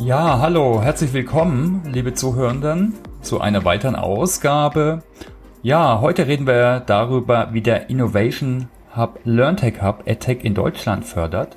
Ja, hallo, herzlich willkommen, liebe Zuhörenden, zu einer weiteren Ausgabe. Ja, heute reden wir darüber, wie der Innovation Hub LearnTech Hub EdTech in Deutschland fördert.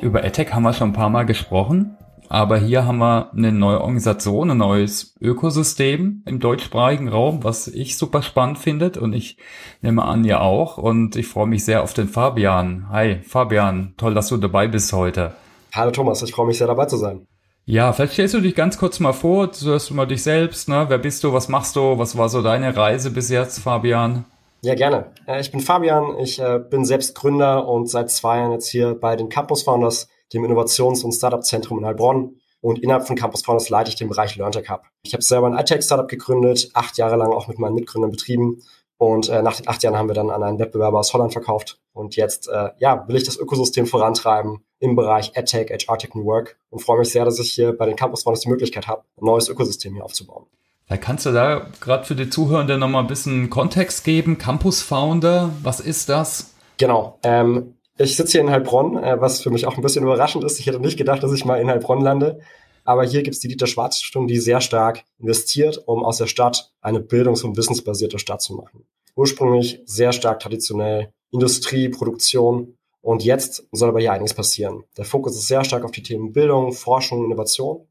Über EdTech haben wir schon ein paar Mal gesprochen, aber hier haben wir eine neue Organisation, ein neues Ökosystem im deutschsprachigen Raum, was ich super spannend finde und ich nehme an, ihr auch. Und ich freue mich sehr auf den Fabian. Hi, Fabian, toll, dass du dabei bist heute. Hallo Thomas, ich freue mich sehr dabei zu sein. Ja, vielleicht stellst du dich ganz kurz mal vor, du mal dich selbst, ne? Wer bist du, was machst du, was war so deine Reise bis jetzt, Fabian? Ja, gerne. Äh, ich bin Fabian, ich äh, bin selbst Gründer und seit zwei Jahren jetzt hier bei den Campus Founders, dem Innovations- und Startup-Zentrum in Heilbronn. Und innerhalb von Campus Founders leite ich den Bereich LearnTech Hub. Ich habe selber ein iTech-Startup gegründet, acht Jahre lang auch mit meinen Mitgründern betrieben. Und äh, nach den acht Jahren haben wir dann an einen Wettbewerber aus Holland verkauft. Und jetzt äh, ja, will ich das Ökosystem vorantreiben im Bereich AdTech, HRTech und Work und freue mich sehr, dass ich hier bei den Campus Founders die Möglichkeit habe, ein neues Ökosystem hier aufzubauen. Ja, kannst du da gerade für die Zuhörenden nochmal ein bisschen Kontext geben? Campus Founder, was ist das? Genau. Ähm, ich sitze hier in Heilbronn, äh, was für mich auch ein bisschen überraschend ist. Ich hätte nicht gedacht, dass ich mal in Heilbronn lande. Aber hier gibt es die Dieter Schwarz Stiftung, die sehr stark investiert, um aus der Stadt eine bildungs- und wissensbasierte Stadt zu machen. Ursprünglich sehr stark traditionell Industrie, Produktion und jetzt soll aber hier einiges passieren. Der Fokus ist sehr stark auf die Themen Bildung, Forschung, Innovation.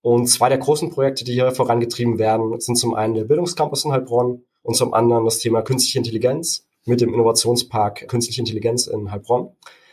Und zwei der großen Projekte, die hier vorangetrieben werden, sind zum einen der Bildungscampus in Heilbronn und zum anderen das Thema künstliche Intelligenz mit dem Innovationspark Künstliche Intelligenz in Heilbronn.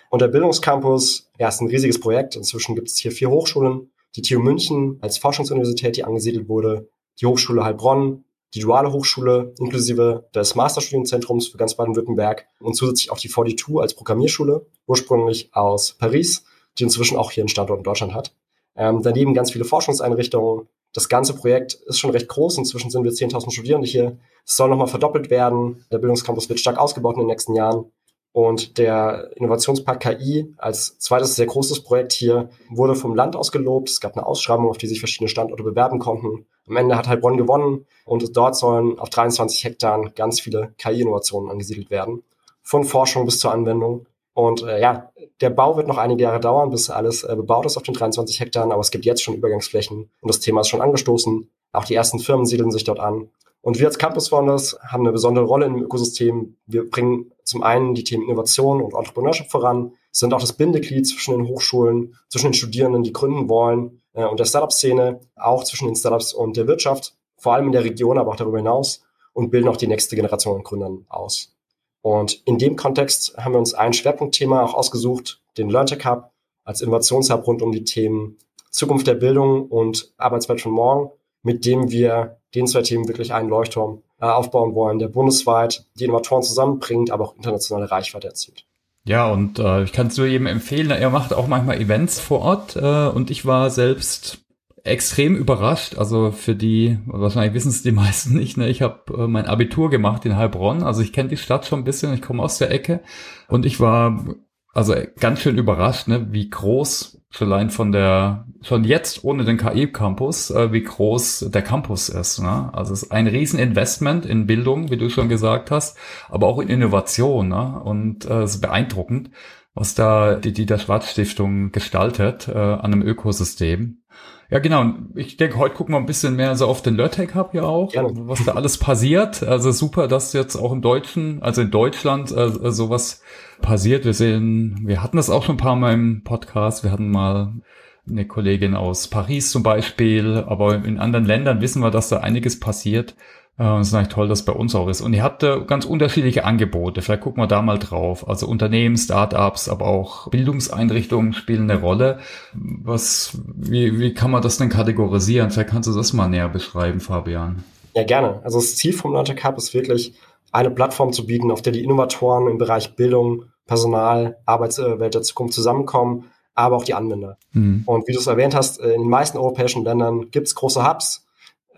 Und der Bildungscampus, ja, ist ein riesiges Projekt. Inzwischen gibt es hier vier Hochschulen. Die TU München als Forschungsuniversität, die angesiedelt wurde, die Hochschule Heilbronn, die duale Hochschule inklusive des Masterstudienzentrums für ganz Baden-Württemberg und zusätzlich auch die 42 als Programmierschule, ursprünglich aus Paris, die inzwischen auch hier einen Standort in Deutschland hat. Ähm, daneben ganz viele Forschungseinrichtungen. Das ganze Projekt ist schon recht groß. Inzwischen sind wir 10.000 Studierende hier. Es soll nochmal verdoppelt werden. Der Bildungscampus wird stark ausgebaut in den nächsten Jahren. Und der Innovationspark KI als zweites sehr großes Projekt hier wurde vom Land aus gelobt. Es gab eine Ausschreibung, auf die sich verschiedene Standorte bewerben konnten. Am Ende hat Heilbronn gewonnen und dort sollen auf 23 Hektar ganz viele KI-Innovationen angesiedelt werden. Von Forschung bis zur Anwendung. Und äh, ja, der Bau wird noch einige Jahre dauern, bis alles äh, bebaut ist auf den 23 Hektar, aber es gibt jetzt schon Übergangsflächen und das Thema ist schon angestoßen. Auch die ersten Firmen siedeln sich dort an. Und wir als Campus Founders haben eine besondere Rolle im Ökosystem. Wir bringen zum einen die Themen Innovation und Entrepreneurship voran, sind auch das Bindeglied zwischen den Hochschulen, zwischen den Studierenden, die gründen wollen, äh, und der Startup-Szene, auch zwischen den Startups und der Wirtschaft, vor allem in der Region, aber auch darüber hinaus und bilden auch die nächste Generation an Gründern aus. Und in dem Kontext haben wir uns ein Schwerpunktthema auch ausgesucht, den LearnTech Hub als Innovationshub rund um die Themen Zukunft der Bildung und Arbeitswelt von morgen, mit dem wir den zwei Themen wirklich einen Leuchtturm äh, aufbauen wollen, der bundesweit die Innovatoren zusammenbringt, aber auch internationale Reichweite erzielt. Ja, und äh, ich kann es nur jedem empfehlen, er macht auch manchmal Events vor Ort äh, und ich war selbst extrem überrascht. Also für die, wahrscheinlich wissen es die meisten nicht, ne? ich habe äh, mein Abitur gemacht in Heilbronn, also ich kenne die Stadt schon ein bisschen, ich komme aus der Ecke und ich war also ganz schön überrascht, ne, wie groß schon allein von der, schon jetzt ohne den KI-Campus, äh, wie groß der Campus ist. Ne? Also es ist ein Rieseninvestment in Bildung, wie du schon gesagt hast, aber auch in Innovation. Ne? Und äh, es ist beeindruckend, was da die Dieter Schwarz Stiftung gestaltet äh, an einem Ökosystem. Ja, genau. Ich denke, heute gucken wir ein bisschen mehr so auf den LearTech Hub ja auch, Gerne. was da alles passiert. Also super, dass jetzt auch im Deutschen, also in Deutschland, äh, sowas passiert. Wir sehen, wir hatten das auch schon ein paar Mal im Podcast. Wir hatten mal eine Kollegin aus Paris zum Beispiel, aber in anderen Ländern wissen wir, dass da einiges passiert. Äh, es ist eigentlich toll, dass bei uns auch ist. Und ihr habt äh, ganz unterschiedliche Angebote. Vielleicht gucken wir da mal drauf. Also Unternehmen, Startups, aber auch Bildungseinrichtungen spielen eine Rolle. Was, wie, wie kann man das denn kategorisieren? Vielleicht kannst du das mal näher beschreiben, Fabian. Ja, gerne. Also das Ziel vom Learning Cup ist wirklich, eine Plattform zu bieten, auf der die Innovatoren im Bereich Bildung, Personal, Arbeitswelt der Zukunft zusammenkommen, aber auch die Anwender. Mhm. Und wie du es erwähnt hast, in den meisten europäischen Ländern gibt es große Hubs,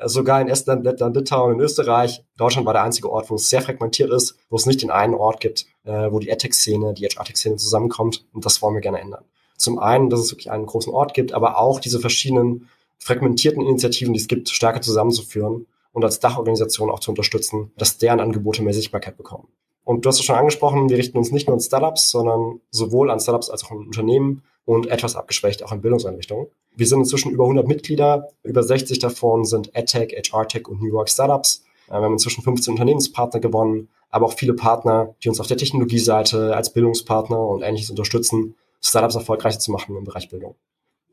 sogar in Estland, Lettland, Litauen, in Österreich. Deutschland war der einzige Ort, wo es sehr fragmentiert ist, wo es nicht den einen Ort gibt, äh, wo die EdTech-Szene, die HR-Tech-Szene zusammenkommt. Und das wollen wir gerne ändern. Zum einen, dass es wirklich einen großen Ort gibt, aber auch diese verschiedenen fragmentierten Initiativen, die es gibt, stärker zusammenzuführen und als Dachorganisation auch zu unterstützen, dass deren Angebote mehr Sichtbarkeit bekommen. Und du hast es schon angesprochen, wir richten uns nicht nur an Startups, sondern sowohl an Startups als auch an Unternehmen und etwas abgeschwächt auch in Bildungseinrichtungen. Wir sind inzwischen über 100 Mitglieder, über 60 davon sind EdTech, HR-Tech und New York Startups. Äh, wir haben inzwischen 15 Unternehmenspartner gewonnen, aber auch viele Partner, die uns auf der Technologieseite als Bildungspartner und ähnliches unterstützen, Startups erfolgreicher zu machen im Bereich Bildung.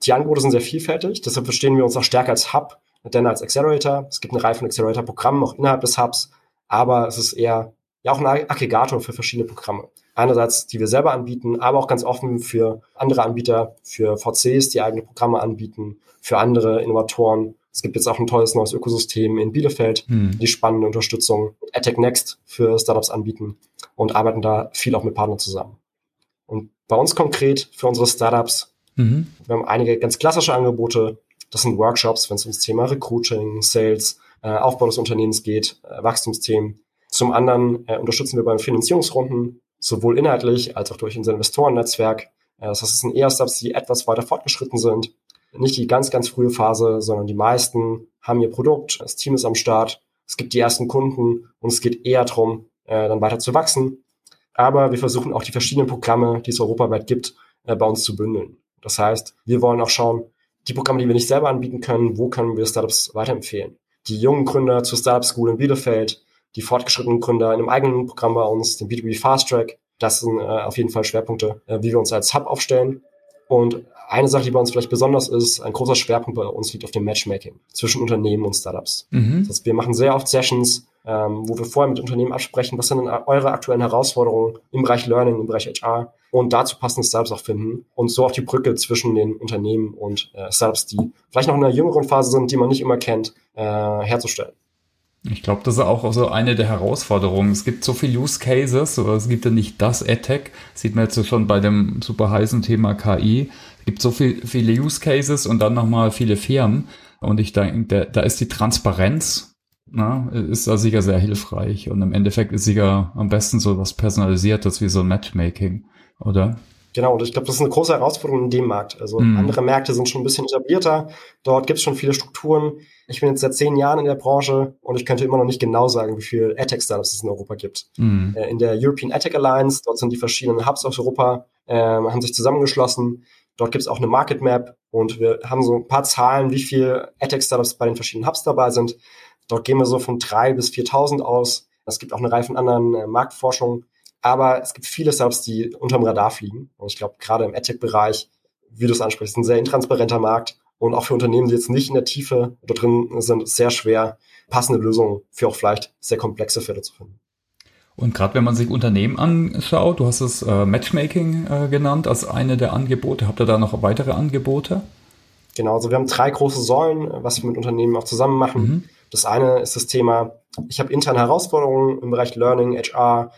Die Angebote sind sehr vielfältig, deshalb verstehen wir uns auch stärker als Hub, denn als Accelerator. Es gibt eine Reihe von Accelerator-Programmen auch innerhalb des Hubs, aber es ist eher ja auch ein Aggregator für verschiedene Programme. Einerseits, die wir selber anbieten, aber auch ganz offen für andere Anbieter, für VCs, die eigene Programme anbieten, für andere Innovatoren. Es gibt jetzt auch ein tolles neues Ökosystem in Bielefeld, hm. die spannende Unterstützung Attack Next für Startups anbieten und arbeiten da viel auch mit Partnern zusammen. Und bei uns konkret für unsere Startups, mhm. wir haben einige ganz klassische Angebote. Das sind Workshops, wenn es ums Thema Recruiting, Sales, äh, Aufbau des Unternehmens geht, äh, Wachstumsthemen. Zum anderen äh, unterstützen wir beim Finanzierungsrunden, sowohl inhaltlich als auch durch unser Investorennetzwerk. Äh, das heißt, es sind eher Startups, die etwas weiter fortgeschritten sind. Nicht die ganz, ganz frühe Phase, sondern die meisten haben ihr Produkt, das Team ist am Start, es gibt die ersten Kunden und es geht eher darum, äh, dann weiter zu wachsen. Aber wir versuchen auch die verschiedenen Programme, die es europaweit gibt, äh, bei uns zu bündeln. Das heißt, wir wollen auch schauen, die Programme, die wir nicht selber anbieten können, wo können wir Startups weiterempfehlen? Die jungen Gründer zur Startup School in Bielefeld, die fortgeschrittenen Gründer in einem eigenen Programm bei uns, den B2B Fast Track. Das sind äh, auf jeden Fall Schwerpunkte, äh, wie wir uns als Hub aufstellen. Und eine Sache, die bei uns vielleicht besonders ist, ein großer Schwerpunkt bei uns liegt auf dem Matchmaking zwischen Unternehmen und Startups. Mhm. Das heißt, wir machen sehr oft Sessions, ähm, wo wir vorher mit Unternehmen absprechen, was sind denn eure aktuellen Herausforderungen im Bereich Learning, im Bereich HR und dazu passende Startups auch finden und so auch die Brücke zwischen den Unternehmen und äh, Startups, die vielleicht noch in einer jüngeren Phase sind, die man nicht immer kennt, äh, herzustellen. Ich glaube, das ist auch so eine der Herausforderungen. Es gibt so viele Use Cases, aber es gibt ja nicht das AdTech. Sieht man jetzt schon bei dem super heißen Thema KI. Es gibt so viel, viele Use Cases und dann nochmal viele Firmen. Und ich denke, da ist die Transparenz, na, ist da sicher sehr hilfreich. Und im Endeffekt ist sicher am besten so was Personalisiertes wie so ein Matchmaking, oder? Genau, und ich glaube, das ist eine große Herausforderung in dem Markt. Also mhm. andere Märkte sind schon ein bisschen etablierter. Dort gibt es schon viele Strukturen. Ich bin jetzt seit zehn Jahren in der Branche und ich könnte immer noch nicht genau sagen, wie viele AdTech-Startups es in Europa gibt. Mhm. Äh, in der European AdTech Alliance, dort sind die verschiedenen Hubs aus Europa, äh, haben sich zusammengeschlossen. Dort gibt es auch eine Market Map und wir haben so ein paar Zahlen, wie viele AdTech-Startups bei den verschiedenen Hubs dabei sind. Dort gehen wir so von drei bis 4.000 aus. Es gibt auch eine Reihe von anderen äh, Marktforschungen. Aber es gibt viele Startups, die unterm Radar fliegen. Und ich glaube, gerade im AdTech-Bereich, wie du es ansprichst, ist ein sehr intransparenter Markt. Und auch für Unternehmen, die jetzt nicht in der Tiefe da drin sind, sehr schwer, passende Lösungen für auch vielleicht sehr komplexe Fälle zu finden. Und gerade wenn man sich Unternehmen anschaut, du hast es äh, Matchmaking äh, genannt als eine der Angebote. Habt ihr da noch weitere Angebote? Genau, also wir haben drei große Säulen, was wir mit Unternehmen auch zusammen machen. Mhm. Das eine ist das Thema, ich habe interne Herausforderungen im Bereich Learning, HR,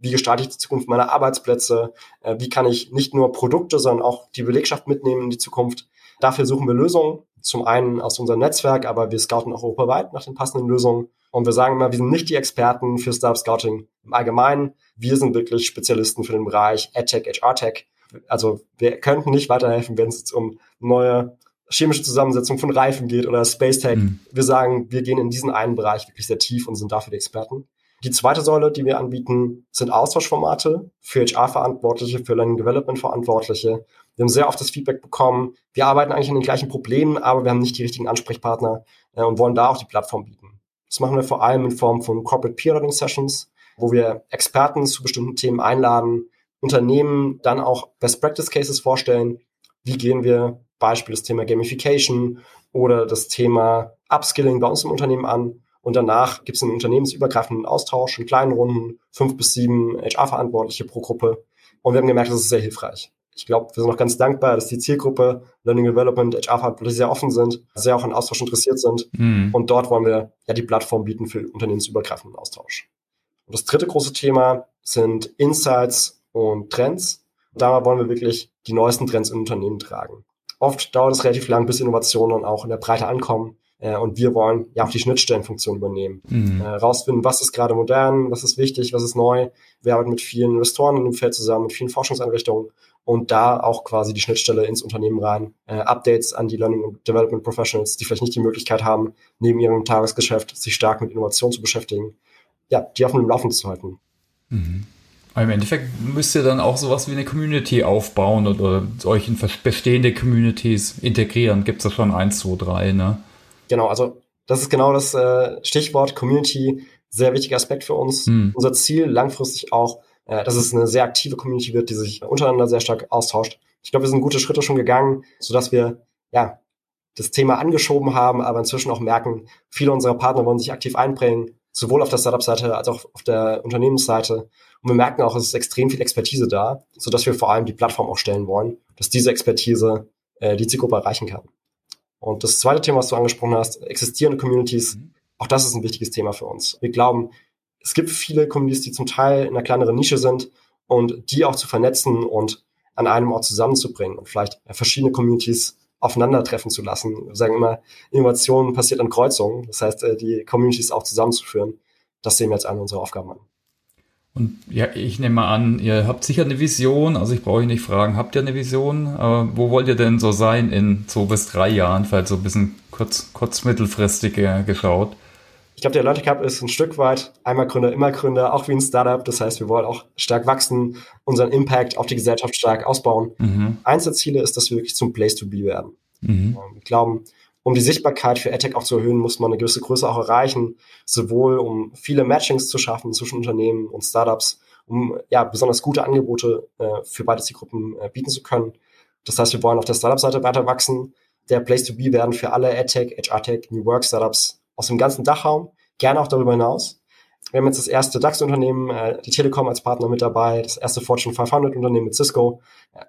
wie gestalte ich die Zukunft meiner Arbeitsplätze, äh, wie kann ich nicht nur Produkte, sondern auch die Belegschaft mitnehmen in die Zukunft. Dafür suchen wir Lösungen, zum einen aus unserem Netzwerk, aber wir scouten auch europaweit nach den passenden Lösungen. Und wir sagen immer, wir sind nicht die Experten für Startup Scouting im Allgemeinen. Wir sind wirklich Spezialisten für den Bereich EdTech, HR-Tech. Also wir könnten nicht weiterhelfen, wenn es jetzt um neue chemische Zusammensetzung von Reifen geht oder Space Tech. Mhm. Wir sagen, wir gehen in diesen einen Bereich wirklich sehr tief und sind dafür die Experten. Die zweite Säule, die wir anbieten, sind Austauschformate für HR-Verantwortliche, für Learning Development-Verantwortliche. Wir haben sehr oft das Feedback bekommen, wir arbeiten eigentlich an den gleichen Problemen, aber wir haben nicht die richtigen Ansprechpartner äh, und wollen da auch die Plattform bieten. Das machen wir vor allem in Form von Corporate Peer Learning Sessions, wo wir Experten zu bestimmten Themen einladen, Unternehmen dann auch Best Practice Cases vorstellen. Wie gehen wir Beispiel das Thema Gamification oder das Thema Upskilling bei uns im Unternehmen an und danach gibt es einen unternehmensübergreifenden Austausch in kleinen Runden, fünf bis sieben HR-Verantwortliche pro Gruppe. Und wir haben gemerkt, das ist sehr hilfreich. Ich glaube, wir sind noch ganz dankbar, dass die Zielgruppe Learning Development, HR-Verantwortliche sehr offen sind, sehr auch an Austausch interessiert sind. Mhm. Und dort wollen wir ja die Plattform bieten für unternehmensübergreifenden Austausch. Und das dritte große Thema sind Insights und Trends. da wollen wir wirklich die neuesten Trends in Unternehmen tragen. Oft dauert es relativ lang, bis Innovationen auch in der Breite ankommen. Äh, und wir wollen ja auch die Schnittstellenfunktion übernehmen. Mhm. Äh, rausfinden, was ist gerade modern, was ist wichtig, was ist neu. Wir arbeiten mit vielen Investoren in dem Feld zusammen, mit vielen Forschungseinrichtungen und da auch quasi die Schnittstelle ins Unternehmen rein. Äh, Updates an die Learning and Development Professionals, die vielleicht nicht die Möglichkeit haben, neben ihrem Tagesgeschäft sich stark mit Innovation zu beschäftigen, ja, die auf dem Laufen zu halten. Mhm. Aber Im Endeffekt müsst ihr dann auch sowas wie eine Community aufbauen oder euch in bestehende Communities integrieren. Gibt es da schon eins, zwei, drei, ne? Genau, also das ist genau das äh, Stichwort Community, sehr wichtiger Aspekt für uns. Hm. Unser Ziel langfristig auch, äh, dass es eine sehr aktive Community wird, die sich untereinander sehr stark austauscht. Ich glaube, wir sind gute Schritte schon gegangen, sodass wir ja das Thema angeschoben haben, aber inzwischen auch merken, viele unserer Partner wollen sich aktiv einbringen, sowohl auf der Startup-Seite als auch auf der Unternehmensseite. Und wir merken auch, es ist extrem viel Expertise da, sodass wir vor allem die Plattform auch stellen wollen, dass diese Expertise äh, die Zielgruppe erreichen kann. Und das zweite Thema, was du angesprochen hast, existierende Communities, mhm. auch das ist ein wichtiges Thema für uns. Wir glauben, es gibt viele Communities, die zum Teil in einer kleineren Nische sind und die auch zu vernetzen und an einem Ort zusammenzubringen und vielleicht verschiedene Communities aufeinandertreffen zu lassen. Wir sagen immer, Innovation passiert an Kreuzungen. Das heißt, äh, die Communities auch zusammenzuführen. Das sehen wir jetzt eine unserer Aufgaben an. Und ja, ich nehme mal an, ihr habt sicher eine Vision, also ich brauche euch nicht fragen, habt ihr eine Vision? Aber wo wollt ihr denn so sein in zwei bis drei Jahren, vielleicht so ein bisschen kurz, kurz mittelfristig geschaut? Ich glaube, der Leute Cup ist ein Stück weit einmal Gründer, immer Gründer, auch wie ein Startup. Das heißt, wir wollen auch stark wachsen, unseren Impact auf die Gesellschaft stark ausbauen. Mhm. Eins der Ziele ist, dass wir wirklich zum Place to be werden. Mhm. Wir glauben, um die Sichtbarkeit für AdTech auch zu erhöhen, muss man eine gewisse Größe auch erreichen, sowohl um viele Matchings zu schaffen zwischen Unternehmen und Startups, um ja besonders gute Angebote äh, für beide Zielgruppen äh, bieten zu können. Das heißt, wir wollen auf der Startup-Seite weiter wachsen, der Place to be werden für alle AdTech, HR-Tech, New Work Startups aus dem ganzen Dachraum, gerne auch darüber hinaus. Wir haben jetzt das erste DAX-Unternehmen, äh, die Telekom als Partner mit dabei, das erste Fortune 500-Unternehmen mit Cisco.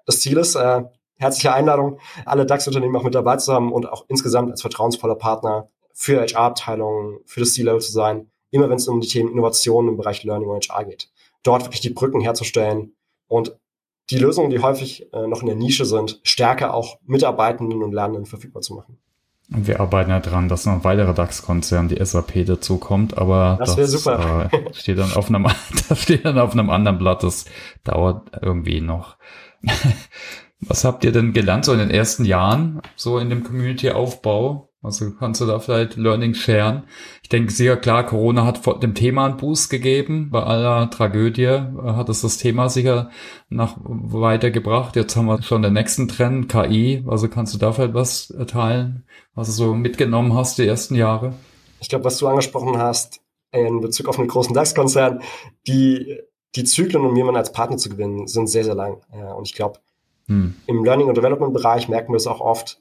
Das Ziel ist, äh, herzliche Einladung, alle DAX-Unternehmen auch mit dabei zu haben und auch insgesamt als vertrauensvoller Partner für HR-Abteilungen, für das C-Level zu sein, immer wenn es um die Themen Innovation im Bereich Learning und HR geht. Dort wirklich die Brücken herzustellen und die Lösungen, die häufig äh, noch in der Nische sind, stärker auch Mitarbeitenden und Lernenden verfügbar zu machen. Und wir arbeiten ja dran, dass noch ein weiterer DAX-Konzern, die SAP, dazu kommt, aber das, das super. Äh, steht dann auf einem, das steht dann auf einem anderen Blatt, das dauert irgendwie noch. Was habt ihr denn gelernt so in den ersten Jahren, so in dem Community-Aufbau? Also kannst du da vielleicht Learning sharen? Ich denke sehr klar, Corona hat dem Thema einen Boost gegeben. Bei aller Tragödie äh, hat es das Thema sicher nach weitergebracht. Jetzt haben wir schon den nächsten Trend, KI. Also kannst du da vielleicht was teilen, was du so mitgenommen hast die ersten Jahre? Ich glaube, was du angesprochen hast in Bezug auf einen großen DAX-Konzern, die, die Zyklen, um jemanden als Partner zu gewinnen, sind sehr, sehr lang. Und ich glaube, hm. Im Learning- und Development-Bereich merken wir es auch oft,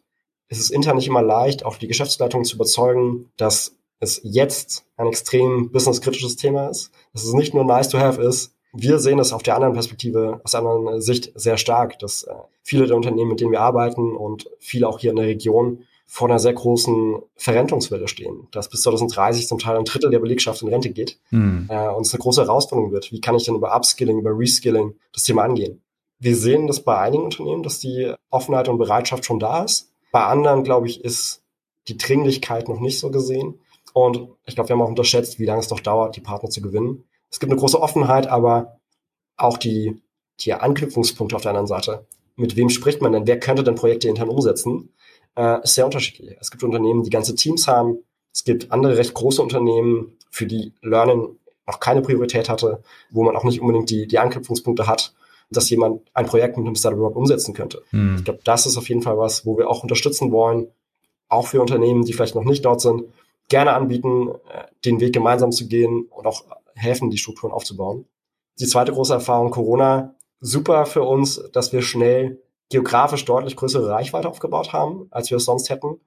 ist es intern nicht immer leicht, auch die Geschäftsleitung zu überzeugen, dass es jetzt ein extrem businesskritisches Thema ist, dass es nicht nur nice to have ist. Wir sehen es auf der anderen Perspektive, aus der anderen Sicht sehr stark, dass äh, viele der Unternehmen, mit denen wir arbeiten und viele auch hier in der Region vor einer sehr großen Verrentungswelle stehen, dass bis 2030 zum Teil ein Drittel der Belegschaft in Rente geht hm. äh, und es eine große Herausforderung wird. Wie kann ich denn über Upskilling, über Reskilling das Thema angehen? Wir sehen das bei einigen Unternehmen, dass die Offenheit und Bereitschaft schon da ist. Bei anderen, glaube ich, ist die Dringlichkeit noch nicht so gesehen. Und ich glaube, wir haben auch unterschätzt, wie lange es doch dauert, die Partner zu gewinnen. Es gibt eine große Offenheit, aber auch die, die Anknüpfungspunkte auf der anderen Seite. Mit wem spricht man denn? Wer könnte denn Projekte intern umsetzen? Äh, ist sehr unterschiedlich. Es gibt Unternehmen, die ganze Teams haben. Es gibt andere recht große Unternehmen, für die Learning noch keine Priorität hatte, wo man auch nicht unbedingt die, die Anknüpfungspunkte hat dass jemand ein Projekt mit einem Startup überhaupt umsetzen könnte. Hm. Ich glaube, das ist auf jeden Fall was, wo wir auch unterstützen wollen, auch für Unternehmen, die vielleicht noch nicht dort sind, gerne anbieten, äh, den Weg gemeinsam zu gehen und auch helfen, die Strukturen aufzubauen. Die zweite große Erfahrung, Corona, super für uns, dass wir schnell geografisch deutlich größere Reichweite aufgebaut haben, als wir es sonst hätten.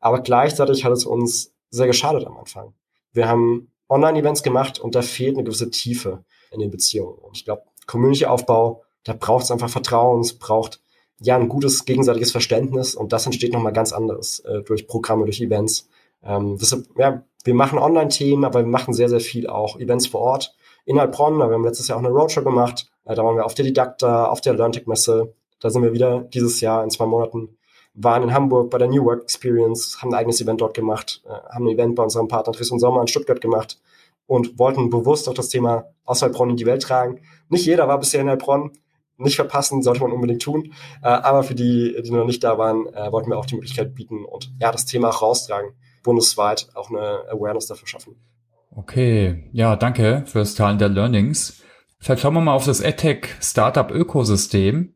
Aber gleichzeitig hat es uns sehr geschadet am Anfang. Wir haben Online-Events gemacht und da fehlt eine gewisse Tiefe in den Beziehungen. Und ich glaube, Community-Aufbau, da braucht es einfach Vertrauen, es braucht ja ein gutes gegenseitiges Verständnis und das entsteht nochmal ganz anderes äh, durch Programme, durch Events. Ähm, deshalb, ja, wir machen Online-Themen, aber wir machen sehr, sehr viel auch Events vor Ort. In Heilbronn, wir haben letztes Jahr auch eine Roadshow gemacht, äh, da waren wir auf der Didakta, auf der LearnTech-Messe, da sind wir wieder dieses Jahr in zwei Monaten, waren in Hamburg bei der New Work Experience, haben ein eigenes Event dort gemacht, äh, haben ein Event bei unserem Partner Dresden Sommer in Stuttgart gemacht und wollten bewusst auch das Thema aus Heilbronn in die Welt tragen. Nicht jeder war bisher in Heilbronn. Nicht verpassen, sollte man unbedingt tun. Äh, aber für die, die noch nicht da waren, äh, wollten wir auch die Möglichkeit bieten und ja, das Thema raustragen, bundesweit auch eine Awareness dafür schaffen. Okay, ja, danke fürs Teilen der Learnings. Vielleicht schauen wir mal auf das EdTech Startup Ökosystem.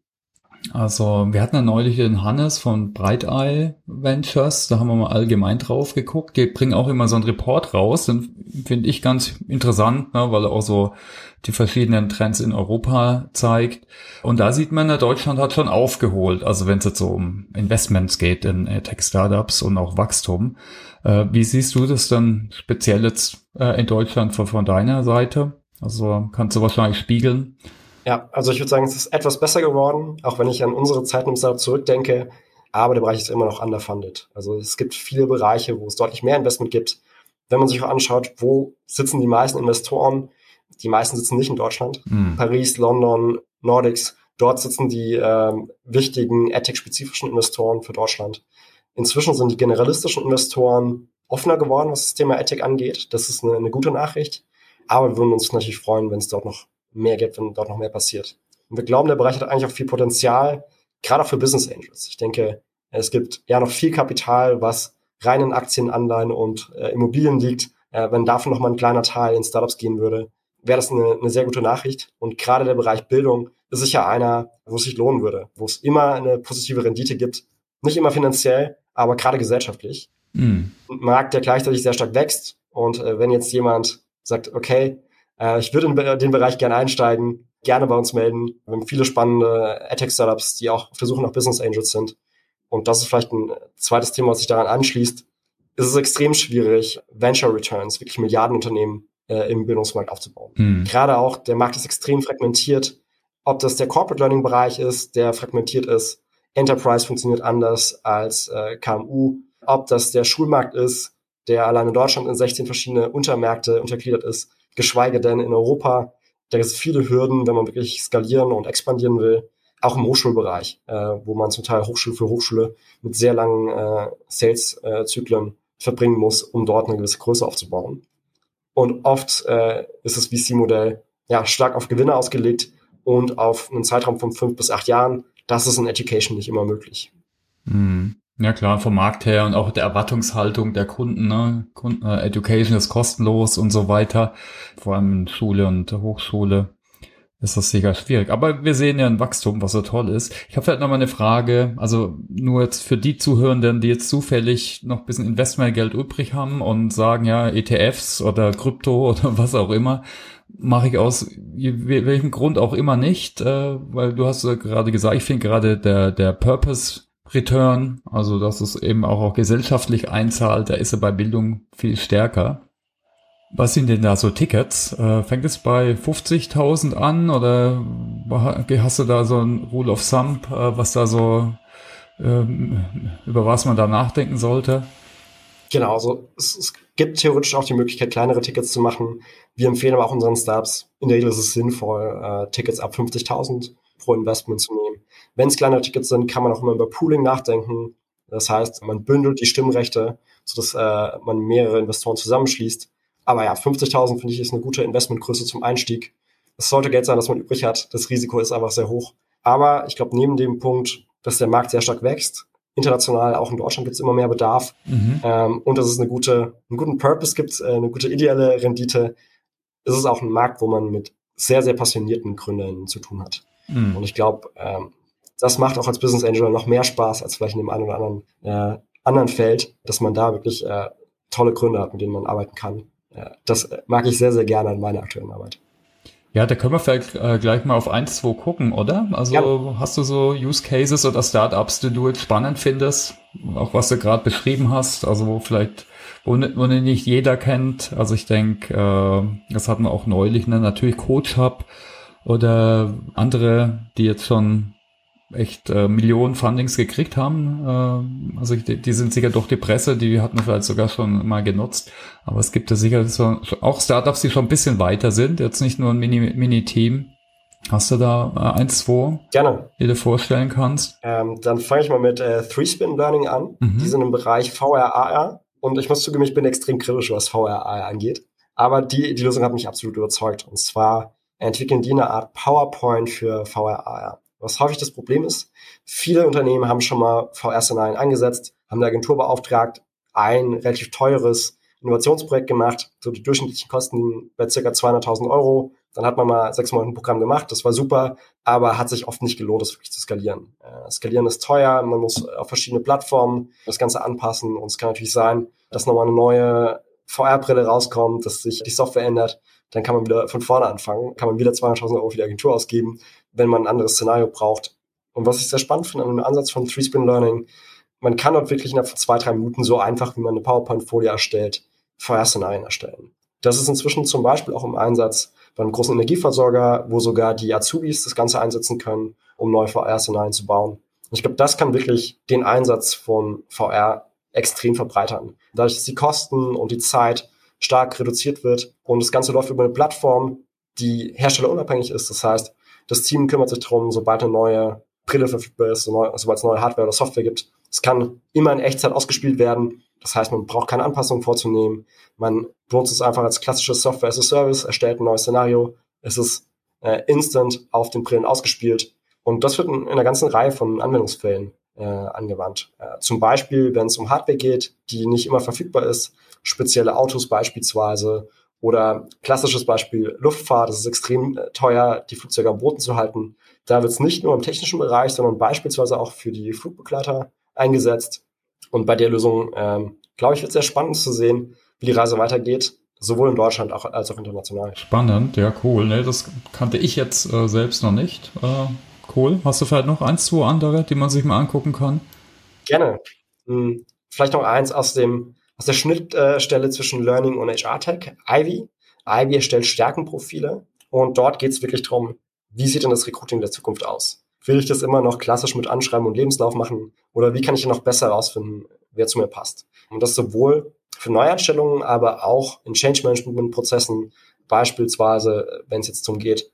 Also wir hatten ja neulich den Hannes von Bright Eye Ventures, da haben wir mal allgemein drauf geguckt. Die bringen auch immer so einen Report raus, den finde ich ganz interessant, ne, weil er auch so die verschiedenen Trends in Europa zeigt. Und da sieht man, Deutschland hat schon aufgeholt, also wenn es jetzt so um Investments geht in äh, Tech-Startups und auch Wachstum. Äh, wie siehst du das dann speziell jetzt äh, in Deutschland von, von deiner Seite? Also kannst du wahrscheinlich spiegeln. Ja, also ich würde sagen, es ist etwas besser geworden, auch wenn ich an unsere Zeit im Startup zurückdenke. Aber der Bereich ist immer noch underfunded. Also es gibt viele Bereiche, wo es deutlich mehr Investment gibt. Wenn man sich auch anschaut, wo sitzen die meisten Investoren, die meisten sitzen nicht in Deutschland. Mhm. Paris, London, Nordics, dort sitzen die ähm, wichtigen AdTech-spezifischen Investoren für Deutschland. Inzwischen sind die generalistischen Investoren offener geworden, was das Thema AdTech angeht. Das ist eine, eine gute Nachricht. Aber wir würden uns natürlich freuen, wenn es dort noch mehr gibt, wenn dort noch mehr passiert. Und wir glauben, der Bereich hat eigentlich auch viel Potenzial, gerade auch für Business Angels. Ich denke, es gibt ja noch viel Kapital, was rein in Aktien, Anleihen und äh, Immobilien liegt. Äh, wenn davon noch mal ein kleiner Teil in Startups gehen würde, wäre das eine, eine sehr gute Nachricht. Und gerade der Bereich Bildung ist sicher einer, wo es sich lohnen würde, wo es immer eine positive Rendite gibt. Nicht immer finanziell, aber gerade gesellschaftlich. Mhm. Ein Markt, der gleichzeitig sehr stark wächst. Und äh, wenn jetzt jemand sagt, okay, äh, ich würde in den Bereich gerne einsteigen, gerne bei uns melden. Wir haben viele spannende AdTech-Startups, die auch Suche nach Business Angels sind. Und das ist vielleicht ein zweites Thema, was sich daran anschließt. Es ist extrem schwierig, Venture Returns, wirklich Milliardenunternehmen äh, im Bildungsmarkt aufzubauen. Mhm. Gerade auch, der Markt ist extrem fragmentiert. Ob das der Corporate Learning Bereich ist, der fragmentiert ist. Enterprise funktioniert anders als äh, KMU. Ob das der Schulmarkt ist, der allein in Deutschland in 16 verschiedene Untermärkte untergliedert ist geschweige denn in Europa. Da gibt es viele Hürden, wenn man wirklich skalieren und expandieren will. Auch im Hochschulbereich, äh, wo man zum Teil Hochschule für Hochschule mit sehr langen äh, Sales-Zyklen äh, verbringen muss, um dort eine gewisse Größe aufzubauen. Und oft äh, ist das VC-Modell ja stark auf Gewinne ausgelegt und auf einen Zeitraum von fünf bis acht Jahren. Das ist in Education nicht immer möglich. Mhm. Ja klar, vom Markt her und auch der Erwartungshaltung der Kunden, ne? Kunden, äh, Education ist kostenlos und so weiter. Vor allem in Schule und Hochschule ist das sicher schwierig. Aber wir sehen ja ein Wachstum, was so toll ist. Ich habe vielleicht noch mal eine Frage, also nur jetzt für die Zuhörenden, die jetzt zufällig noch ein bisschen Investmentgeld übrig haben und sagen, ja, ETFs oder Krypto oder was auch immer, mache ich aus welchem Grund auch immer nicht, äh, weil du hast ja gerade gesagt, ich finde gerade der, der Purpose Return, also dass es eben auch, auch gesellschaftlich einzahlt, da ist er bei Bildung viel stärker. Was sind denn da so Tickets? Äh, fängt es bei 50.000 an oder hast du da so ein Rule of Thumb, äh, was da so, ähm, über was man da nachdenken sollte? Genau, also es, es, gibt theoretisch auch die Möglichkeit, kleinere Tickets zu machen. Wir empfehlen aber auch unseren Startups, in der Regel ist es sinnvoll, äh, Tickets ab 50.000 pro Investment zu nehmen. Wenn es kleinere Tickets sind, kann man auch immer über Pooling nachdenken. Das heißt, man bündelt die Stimmrechte, sodass äh, man mehrere Investoren zusammenschließt. Aber ja, 50.000 finde ich ist eine gute Investmentgröße zum Einstieg. Es sollte Geld sein, das man übrig hat. Das Risiko ist einfach sehr hoch. Aber ich glaube, neben dem Punkt, dass der Markt sehr stark wächst, international, auch in Deutschland gibt es immer mehr Bedarf mhm. ähm, und dass es eine gute, einen guten Purpose gibt, äh, eine gute ideelle Rendite, ist es auch ein Markt, wo man mit sehr, sehr passionierten Gründern zu tun hat. Mhm. Und ich glaube, ähm, das macht auch als Business Angel noch mehr Spaß als vielleicht in dem einen oder anderen, äh, anderen Feld, dass man da wirklich äh, tolle Gründer hat, mit denen man arbeiten kann. Äh, das mag ich sehr, sehr gerne an meiner aktuellen Arbeit. Ja, da können wir vielleicht äh, gleich mal auf eins, zwei gucken, oder? Also ja. hast du so Use Cases oder Startups, die du jetzt spannend findest, auch was du gerade beschrieben hast, also wo vielleicht, wo, wo nicht jeder kennt. Also ich denke, äh, das hatten wir auch neulich, ne? natürlich Coach Hub oder andere, die jetzt schon echt äh, Millionen Fundings gekriegt haben. Äh, also die, die sind sicher durch die Presse, die hatten wir vielleicht sogar schon mal genutzt. Aber es gibt ja sicher so, auch Startups, die schon ein bisschen weiter sind, jetzt nicht nur ein Mini-Team. Mini Hast du da äh, eins, zwei, Gerne. die du vorstellen kannst? Ähm, dann fange ich mal mit äh, Three-Spin Learning an. Mhm. Die sind im Bereich VR, AR. Und ich muss zugeben, ich bin extrem kritisch, was VR, AR angeht. Aber die, die Lösung hat mich absolut überzeugt. Und zwar entwickeln die eine Art PowerPoint für VR, AR. Was häufig das Problem ist, viele Unternehmen haben schon mal VR-Szenarien eingesetzt, haben eine Agentur beauftragt, ein relativ teures Innovationsprojekt gemacht. So die durchschnittlichen Kosten bei ca. 200.000 Euro. Dann hat man mal sechs Monate ein Programm gemacht, das war super, aber hat sich oft nicht gelohnt, das wirklich zu skalieren. Äh, skalieren ist teuer, man muss auf verschiedene Plattformen das Ganze anpassen und es kann natürlich sein, dass nochmal eine neue VR-Brille rauskommt, dass sich die Software ändert, dann kann man wieder von vorne anfangen, kann man wieder 200.000 Euro für die Agentur ausgeben, wenn man ein anderes Szenario braucht. Und was ich sehr spannend finde an dem Ansatz von Three-Spin Learning, man kann dort wirklich in zwei, drei Minuten so einfach, wie man eine PowerPoint-Folie erstellt, VR-Szenarien erstellen. Das ist inzwischen zum Beispiel auch im Einsatz beim großen Energieversorger, wo sogar die Azubis das Ganze einsetzen können, um neue VR-Szenarien zu bauen. Ich glaube, das kann wirklich den Einsatz von VR extrem verbreitern. Dadurch, dass die Kosten und die Zeit stark reduziert wird und das Ganze läuft über eine Plattform, die herstellerunabhängig ist. Das heißt, das Team kümmert sich darum, sobald eine neue Brille verfügbar ist, sobald es neue Hardware oder Software gibt. Es kann immer in Echtzeit ausgespielt werden. Das heißt, man braucht keine Anpassungen vorzunehmen. Man benutzt es einfach als klassisches Software as a Service, erstellt ein neues Szenario. Es ist äh, instant auf den Brillen ausgespielt. Und das wird in, in einer ganzen Reihe von Anwendungsfällen äh, angewandt. Äh, zum Beispiel, wenn es um Hardware geht, die nicht immer verfügbar ist, spezielle Autos beispielsweise oder klassisches Beispiel Luftfahrt. Es ist extrem äh, teuer, die Flugzeuge am Boden zu halten. Da wird es nicht nur im technischen Bereich, sondern beispielsweise auch für die Flugbegleiter eingesetzt. Und bei der Lösung, ähm, glaube ich, wird es sehr spannend zu sehen, wie die Reise weitergeht, sowohl in Deutschland auch, als auch international. Spannend, ja, cool. Ne, das kannte ich jetzt äh, selbst noch nicht. Äh, cool. Hast du vielleicht noch eins, zwei andere, die man sich mal angucken kann? Gerne. Hm, vielleicht noch eins aus dem aus der Schnittstelle zwischen Learning und HR Tech, Ivy. Ivy erstellt Stärkenprofile und dort geht es wirklich darum, wie sieht denn das Recruiting der Zukunft aus? Will ich das immer noch klassisch mit Anschreiben und Lebenslauf machen? Oder wie kann ich noch besser herausfinden, wer zu mir passt? Und das sowohl für Neueinstellungen, aber auch in Change Management Prozessen, beispielsweise, wenn es jetzt darum geht,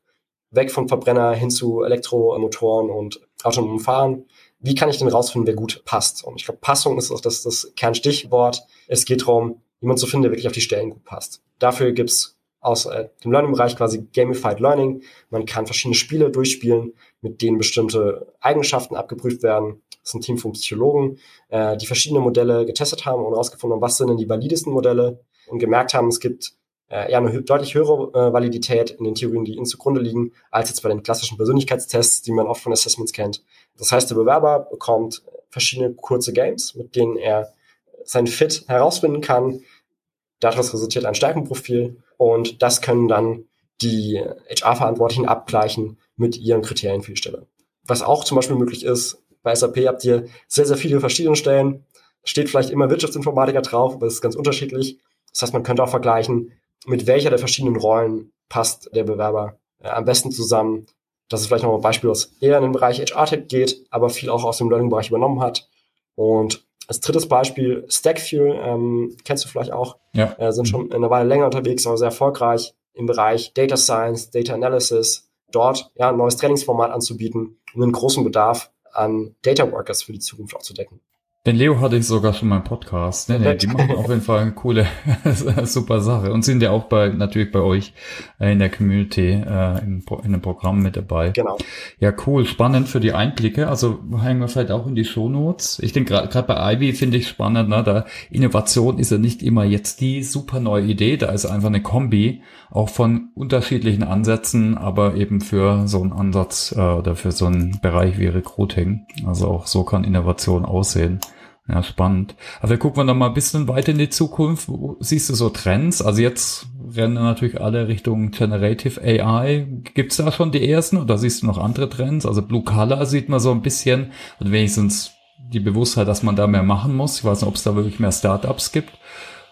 weg von Verbrenner hin zu Elektromotoren und autonomem Fahren. Wie kann ich denn rausfinden, wer gut passt? Und ich glaube, Passung ist auch das, das Kernstichwort. Es geht darum, jemanden zu finden, der wirklich auf die Stellen gut passt. Dafür gibt's aus äh, dem Learning-Bereich quasi Gamified Learning. Man kann verschiedene Spiele durchspielen, mit denen bestimmte Eigenschaften abgeprüft werden. Das ist ein Team von Psychologen, äh, die verschiedene Modelle getestet haben und herausgefunden haben, was sind denn die validesten Modelle und gemerkt haben, es gibt äh, eher eine deutlich höhere äh, Validität in den Theorien, die ihnen zugrunde liegen, als jetzt bei den klassischen Persönlichkeitstests, die man oft von Assessments kennt. Das heißt, der Bewerber bekommt verschiedene kurze Games, mit denen er sein Fit herausfinden kann. Daraus resultiert ein Stärkenprofil und das können dann die HR-Verantwortlichen abgleichen mit ihren Kriterien für die Stelle. Was auch zum Beispiel möglich ist, bei SAP habt ihr sehr, sehr viele verschiedene Stellen. Steht vielleicht immer Wirtschaftsinformatiker drauf, aber es ist ganz unterschiedlich. Das heißt, man könnte auch vergleichen, mit welcher der verschiedenen Rollen passt der Bewerber äh, am besten zusammen. Das ist vielleicht noch ein Beispiel, was eher in den Bereich HR-Tech geht, aber viel auch aus dem Learning-Bereich übernommen hat. Und als drittes Beispiel Stackfuel, ähm, kennst du vielleicht auch, ja. äh, sind schon eine Weile länger unterwegs, aber sehr erfolgreich im Bereich Data Science, Data Analysis, dort ja, ein neues Trainingsformat anzubieten, um einen großen Bedarf an Data Workers für die Zukunft auch zu decken. Den Leo hatte ich sogar schon mal im Podcast. Nee, nee, die machen auf jeden Fall eine coole, super Sache und sind ja auch bei, natürlich bei euch äh, in der Community, äh, in, in dem Programm mit dabei. Genau. Ja, cool, spannend für die Einblicke. Also hängen wir vielleicht auch in die Shownotes. Ich denke, gerade bei Ivy finde ich spannend, ne? da Innovation ist ja nicht immer jetzt die super neue Idee, da ist einfach eine Kombi, auch von unterschiedlichen Ansätzen, aber eben für so einen Ansatz äh, oder für so einen Bereich wie Recruiting. Also auch so kann Innovation aussehen. Ja, spannend. Aber gucken wir noch mal ein bisschen weiter in die Zukunft. Siehst du so Trends? Also jetzt rennen natürlich alle Richtung Generative AI. Gibt's da schon die ersten oder siehst du noch andere Trends? Also Blue Color sieht man so ein bisschen, und wenigstens die Bewusstheit, dass man da mehr machen muss. Ich weiß nicht, ob es da wirklich mehr Startups gibt.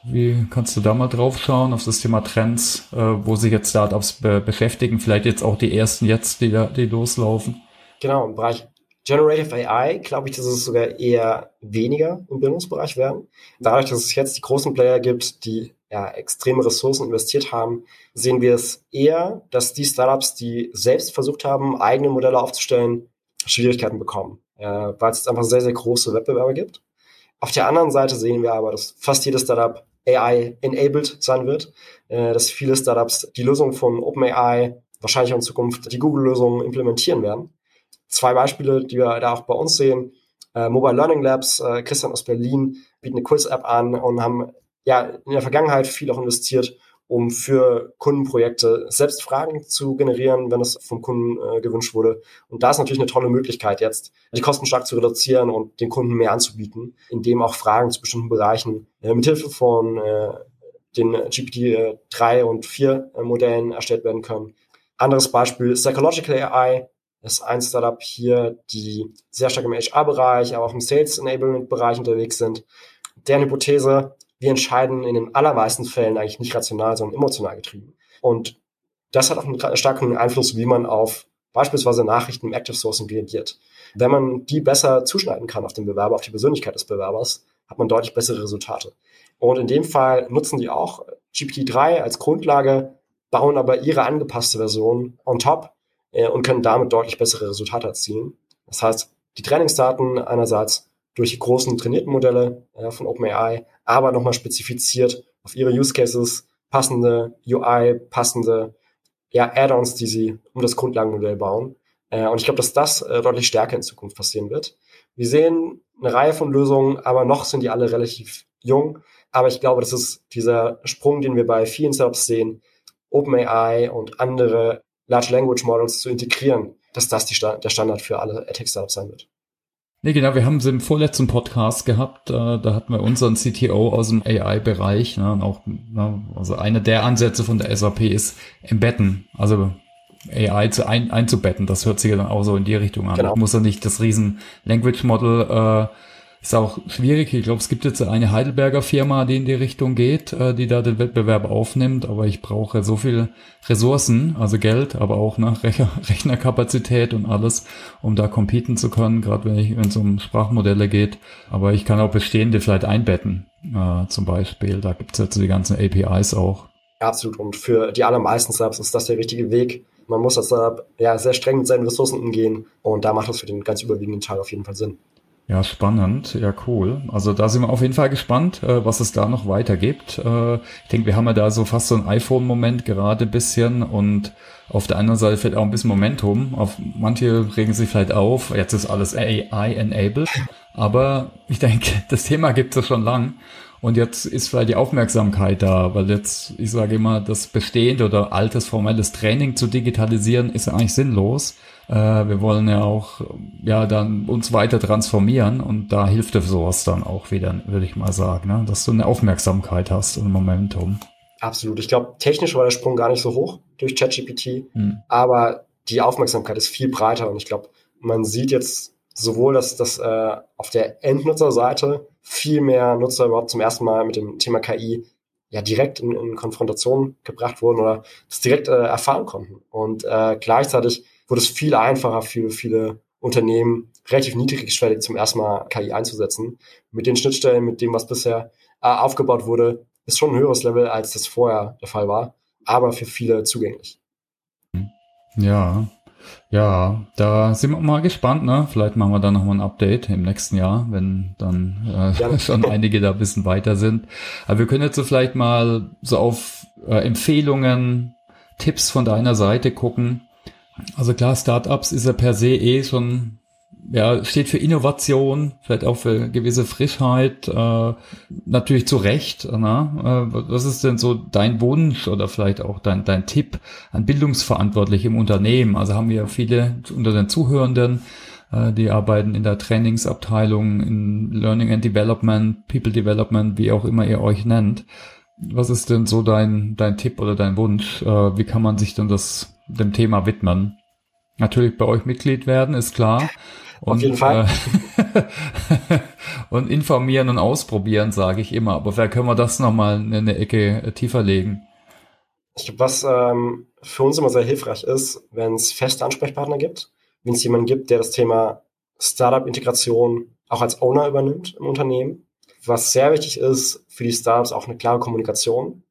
Wie kannst du da mal drauf schauen auf das Thema Trends, äh, wo sich jetzt Startups be beschäftigen? Vielleicht jetzt auch die ersten jetzt, die, die loslaufen. Genau, im Bereich Generative AI glaube ich, dass es sogar eher weniger im Bildungsbereich werden. Dadurch, dass es jetzt die großen Player gibt, die ja, extreme Ressourcen investiert haben, sehen wir es eher, dass die Startups, die selbst versucht haben, eigene Modelle aufzustellen, Schwierigkeiten bekommen, äh, weil es einfach sehr, sehr große Wettbewerber gibt. Auf der anderen Seite sehen wir aber, dass fast jedes Startup AI-enabled sein wird, äh, dass viele Startups die Lösung von OpenAI wahrscheinlich auch in Zukunft die Google-Lösung implementieren werden zwei Beispiele, die wir da auch bei uns sehen. Äh, Mobile Learning Labs, äh, Christian aus Berlin, bieten eine Quiz-App an und haben ja in der Vergangenheit viel auch investiert, um für Kundenprojekte selbst Fragen zu generieren, wenn es vom Kunden äh, gewünscht wurde. Und da ist natürlich eine tolle Möglichkeit jetzt, die Kosten stark zu reduzieren und den Kunden mehr anzubieten, indem auch Fragen zu bestimmten Bereichen äh, mithilfe von äh, den GPT-3 und 4 äh, Modellen erstellt werden können. Anderes Beispiel Psychological AI ist ein Startup hier, die sehr stark im HR-Bereich, aber auch im Sales-Enablement-Bereich unterwegs sind. Deren Hypothese, wir entscheiden in den allermeisten Fällen eigentlich nicht rational, sondern emotional getrieben. Und das hat auch einen starken Einfluss, wie man auf beispielsweise Nachrichten im Active Sourcing reagiert. Wenn man die besser zuschneiden kann auf den Bewerber, auf die Persönlichkeit des Bewerbers, hat man deutlich bessere Resultate. Und in dem Fall nutzen die auch GPT-3 als Grundlage, bauen aber ihre angepasste Version on top äh, und können damit deutlich bessere Resultate erzielen. Das heißt, die Trainingsdaten einerseits durch die großen trainierten Modelle äh, von OpenAI, aber nochmal spezifiziert auf ihre Use Cases, passende UI, passende ja, Add-ons, die sie um das Grundlagenmodell bauen. Äh, und ich glaube, dass das äh, deutlich stärker in Zukunft passieren wird. Wir sehen eine Reihe von Lösungen, aber noch sind die alle relativ jung. Aber ich glaube, das ist dieser Sprung, den wir bei vielen Startups sehen, OpenAI und andere Large Language Models zu integrieren, dass das die, der Standard für alle AdTech-Startups sein wird. Nee, genau, wir haben es im vorletzten Podcast gehabt, äh, da hatten wir unseren CTO aus dem AI-Bereich, ne, und auch, ne, also einer der Ansätze von der SAP ist Embedden, also AI zu ein, einzubetten, das hört sich ja dann auch so in die Richtung an. Genau. Muss er nicht das riesen Language Model äh, ist auch schwierig. Ich glaube, es gibt jetzt eine Heidelberger Firma, die in die Richtung geht, äh, die da den Wettbewerb aufnimmt. Aber ich brauche so viel Ressourcen, also Geld, aber auch nach Rechnerkapazität und alles, um da competen zu können, gerade wenn es um Sprachmodelle geht. Aber ich kann auch bestehende vielleicht einbetten, äh, zum Beispiel. Da gibt es jetzt die ganzen APIs auch. Absolut. Und für die allermeisten Startups ist das der richtige Weg. Man muss Startup ja sehr streng mit seinen Ressourcen umgehen. Und da macht das für den ganz überwiegenden Teil auf jeden Fall Sinn. Ja, spannend. Ja, cool. Also da sind wir auf jeden Fall gespannt, äh, was es da noch weiter gibt. Äh, ich denke, wir haben ja da so fast so ein iPhone-Moment gerade ein bisschen und auf der anderen Seite fällt auch ein bisschen Momentum. Auf manche regen sich vielleicht auf, jetzt ist alles AI-enabled. Aber ich denke, das Thema gibt es schon lang. Und jetzt ist vielleicht die Aufmerksamkeit da, weil jetzt, ich sage immer, das bestehende oder altes formelles Training zu digitalisieren ist eigentlich sinnlos. Äh, wir wollen ja auch, ja, dann uns weiter transformieren und da hilft dir sowas dann auch wieder, würde ich mal sagen, ne? dass du eine Aufmerksamkeit hast und Momentum. Absolut. Ich glaube, technisch war der Sprung gar nicht so hoch durch ChatGPT, hm. aber die Aufmerksamkeit ist viel breiter und ich glaube, man sieht jetzt sowohl, dass das äh, auf der Endnutzerseite viel mehr Nutzer überhaupt zum ersten Mal mit dem Thema KI ja direkt in, in Konfrontation gebracht wurden oder das direkt äh, erfahren konnten. Und äh, gleichzeitig wurde es viel einfacher für viele Unternehmen, relativ niedrigschwellig zum ersten Mal KI einzusetzen. Mit den Schnittstellen, mit dem, was bisher äh, aufgebaut wurde, ist schon ein höheres Level, als das vorher der Fall war, aber für viele zugänglich. Ja, ja, da sind wir mal gespannt, ne? Vielleicht machen wir dann nochmal ein Update im nächsten Jahr, wenn dann äh, schon einige da ein bisschen weiter sind. Aber wir können jetzt so vielleicht mal so auf äh, Empfehlungen, Tipps von deiner Seite gucken. Also klar, Startups ist ja per se eh schon ja, steht für Innovation, vielleicht auch für gewisse Frischheit, äh, natürlich zu Recht. Na? Äh, was ist denn so dein Wunsch oder vielleicht auch dein, dein Tipp an Bildungsverantwortliche im Unternehmen? Also haben wir viele unter den Zuhörenden, äh, die arbeiten in der Trainingsabteilung, in Learning and Development, People Development, wie auch immer ihr euch nennt. Was ist denn so dein, dein Tipp oder dein Wunsch? Äh, wie kann man sich denn das, dem Thema widmen? Natürlich bei euch Mitglied werden, ist klar. Und, Auf jeden Fall. Äh, und informieren und ausprobieren, sage ich immer. Aber vielleicht können wir das nochmal in eine Ecke äh, tiefer legen. Ich glaube, was ähm, für uns immer sehr hilfreich ist, wenn es feste Ansprechpartner gibt, wenn es jemanden gibt, der das Thema Startup-Integration auch als Owner übernimmt im Unternehmen. Was sehr wichtig ist für die Startups, auch eine klare Kommunikation.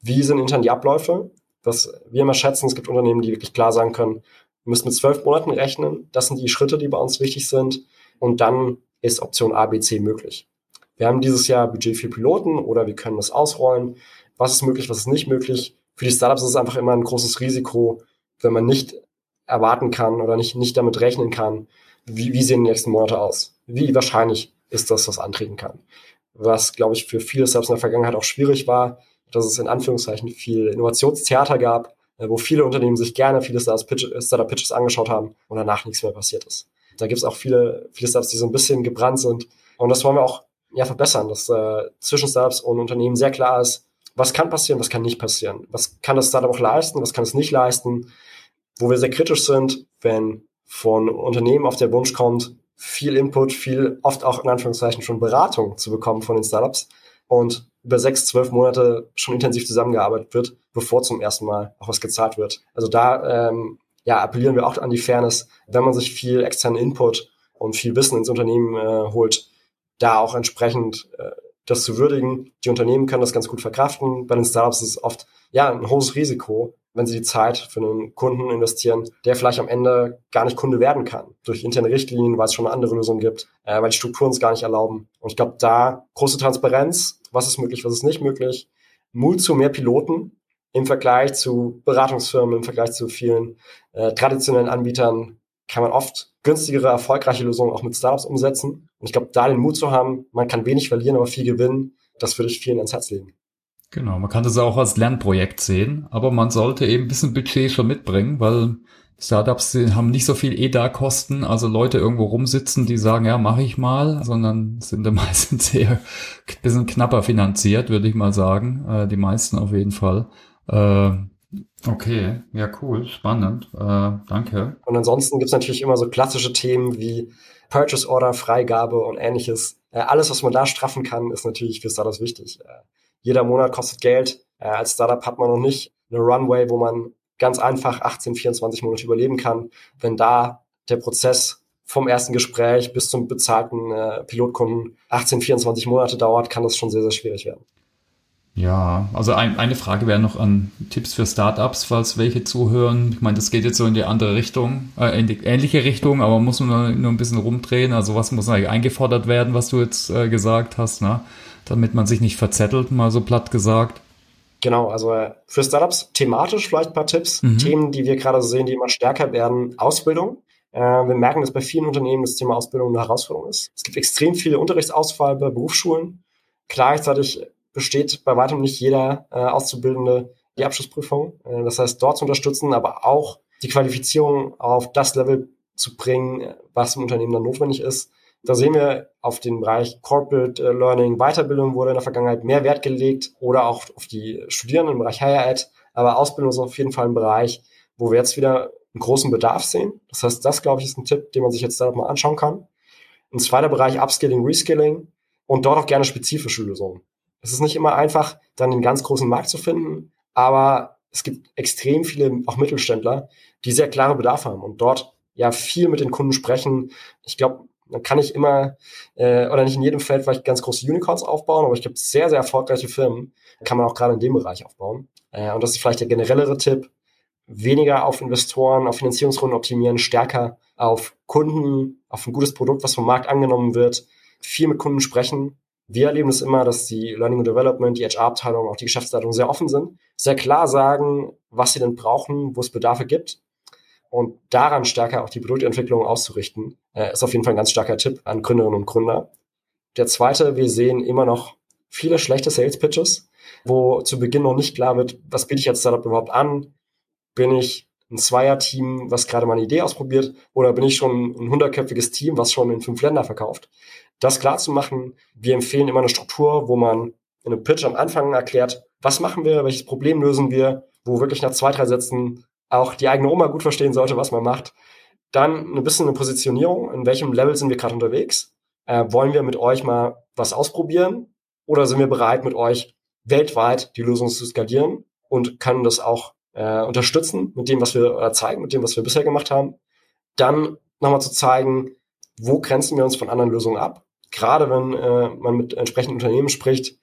Wie sind intern die Abläufe? Was wir immer schätzen, es gibt Unternehmen, die wirklich klar sagen können, wir müssen mit zwölf Monaten rechnen. Das sind die Schritte, die bei uns wichtig sind. Und dann ist Option A, B, C möglich. Wir haben dieses Jahr Budget für Piloten oder wir können das ausrollen. Was ist möglich, was ist nicht möglich? Für die Startups ist es einfach immer ein großes Risiko, wenn man nicht erwarten kann oder nicht, nicht damit rechnen kann, wie, wie sehen die nächsten Monate aus? Wie wahrscheinlich ist das, was antreten kann? Was, glaube ich, für viele Startups in der Vergangenheit auch schwierig war, dass es in Anführungszeichen viel Innovationstheater gab, äh, wo viele Unternehmen sich gerne viele Startup-Pitches angeschaut haben und danach nichts mehr passiert ist. Da gibt es auch viele, viele Startups, die so ein bisschen gebrannt sind. Und das wollen wir auch ja, verbessern, dass äh, zwischen Startups und Unternehmen sehr klar ist, was kann passieren, was kann nicht passieren. Was kann das Startup auch leisten, was kann es nicht leisten. Wo wir sehr kritisch sind, wenn von Unternehmen auf der Wunsch kommt, viel Input, viel, oft auch in Anführungszeichen schon Beratung zu bekommen von den Startups und über sechs, zwölf Monate schon intensiv zusammengearbeitet wird, bevor zum ersten Mal auch was gezahlt wird. Also da ähm, ja, appellieren wir auch an die Fairness, wenn man sich viel externen Input und viel Wissen ins Unternehmen äh, holt, da auch entsprechend äh, das zu würdigen. Die Unternehmen können das ganz gut verkraften. Bei den Startups ist es oft ja ein hohes Risiko, wenn sie die Zeit für einen Kunden investieren, der vielleicht am Ende gar nicht Kunde werden kann. Durch interne Richtlinien, weil es schon eine andere Lösung gibt, äh, weil die Strukturen es gar nicht erlauben. Und ich glaube, da große Transparenz, was ist möglich, was ist nicht möglich, Mut zu mehr Piloten im Vergleich zu Beratungsfirmen, im Vergleich zu vielen äh, traditionellen Anbietern kann man oft günstigere, erfolgreiche Lösungen auch mit Startups umsetzen. Und ich glaube, da den Mut zu haben, man kann wenig verlieren, aber viel gewinnen, das würde ich vielen ans Herz legen. Genau, man kann das auch als Lernprojekt sehen, aber man sollte eben ein bisschen Budget schon mitbringen, weil Startups haben nicht so viel EDA-Kosten, also Leute irgendwo rumsitzen, die sagen, ja, mache ich mal, sondern sind da meistens ein bisschen knapper finanziert, würde ich mal sagen. Äh, die meisten auf jeden Fall. Äh, okay, ja, cool, spannend. Äh, danke. Und ansonsten gibt's natürlich immer so klassische Themen wie Purchase Order, Freigabe und ähnliches. Äh, alles, was man da straffen kann, ist natürlich für Startups wichtig. Äh, jeder Monat kostet Geld. Äh, als Startup hat man noch nicht eine Runway, wo man ganz einfach 18, 24 Monate überleben kann. Wenn da der Prozess vom ersten Gespräch bis zum bezahlten äh, Pilotkunden 18, 24 Monate dauert, kann das schon sehr, sehr schwierig werden. Ja, also ein, eine Frage wäre noch an Tipps für Startups, falls welche zuhören. Ich meine, das geht jetzt so in die andere Richtung, äh, in die ähnliche Richtung, aber muss man nur, ein bisschen rumdrehen. Also was muss eigentlich eingefordert werden, was du jetzt äh, gesagt hast, ne? damit man sich nicht verzettelt, mal so platt gesagt. Genau, also für Startups thematisch vielleicht ein paar Tipps. Mhm. Themen, die wir gerade sehen, die immer stärker werden, Ausbildung. Äh, wir merken, dass bei vielen Unternehmen das Thema Ausbildung eine Herausforderung ist. Es gibt extrem viele Unterrichtsausfall bei Berufsschulen. Gleichzeitig besteht bei weitem nicht jeder äh, Auszubildende die Abschlussprüfung. Äh, das heißt, dort zu unterstützen, aber auch die Qualifizierung auf das Level zu bringen, was im Unternehmen dann notwendig ist. Da sehen wir auf den Bereich Corporate äh, Learning, Weiterbildung wurde in der Vergangenheit mehr Wert gelegt oder auch auf die Studierenden im Bereich Higher Ed. Aber Ausbildung ist auf jeden Fall ein Bereich, wo wir jetzt wieder einen großen Bedarf sehen. Das heißt, das, glaube ich, ist ein Tipp, den man sich jetzt da mal anschauen kann. Ein zweiter Bereich Upskilling, Reskilling und dort auch gerne spezifische Lösungen. Es ist nicht immer einfach, dann den ganz großen Markt zu finden, aber es gibt extrem viele auch Mittelständler, die sehr klare Bedarfe haben und dort ja viel mit den Kunden sprechen. Ich glaube, man kann nicht immer äh, oder nicht in jedem Feld vielleicht ganz große Unicorns aufbauen, aber ich glaube, sehr, sehr erfolgreiche Firmen kann man auch gerade in dem Bereich aufbauen. Äh, und das ist vielleicht der generellere Tipp. Weniger auf Investoren, auf Finanzierungsrunden optimieren, stärker auf Kunden, auf ein gutes Produkt, was vom Markt angenommen wird, viel mit Kunden sprechen wir erleben es immer, dass die Learning and Development, die HR-Abteilung, auch die Geschäftsleitung sehr offen sind, sehr klar sagen, was sie denn brauchen, wo es Bedarfe gibt und daran stärker auch die Produktentwicklung auszurichten, äh, ist auf jeden Fall ein ganz starker Tipp an Gründerinnen und Gründer. Der zweite, wir sehen immer noch viele schlechte Sales Pitches, wo zu Beginn noch nicht klar wird, was biete ich als Startup überhaupt an? Bin ich ein Zweier-Team, was gerade mal eine Idee ausprobiert, oder bin ich schon ein hundertköpfiges Team, was schon in fünf Länder verkauft? Das klar zu machen, wir empfehlen immer eine Struktur, wo man in einem Pitch am Anfang erklärt, was machen wir, welches Problem lösen wir, wo wirklich nach zwei, drei Sätzen auch die eigene Oma gut verstehen sollte, was man macht. Dann ein bisschen eine Positionierung, in welchem Level sind wir gerade unterwegs? Äh, wollen wir mit euch mal was ausprobieren oder sind wir bereit, mit euch weltweit die Lösung zu skalieren und können das auch äh, unterstützen mit dem, was wir oder zeigen, mit dem, was wir bisher gemacht haben. Dann nochmal zu zeigen, wo grenzen wir uns von anderen Lösungen ab? Gerade wenn äh, man mit entsprechenden Unternehmen spricht,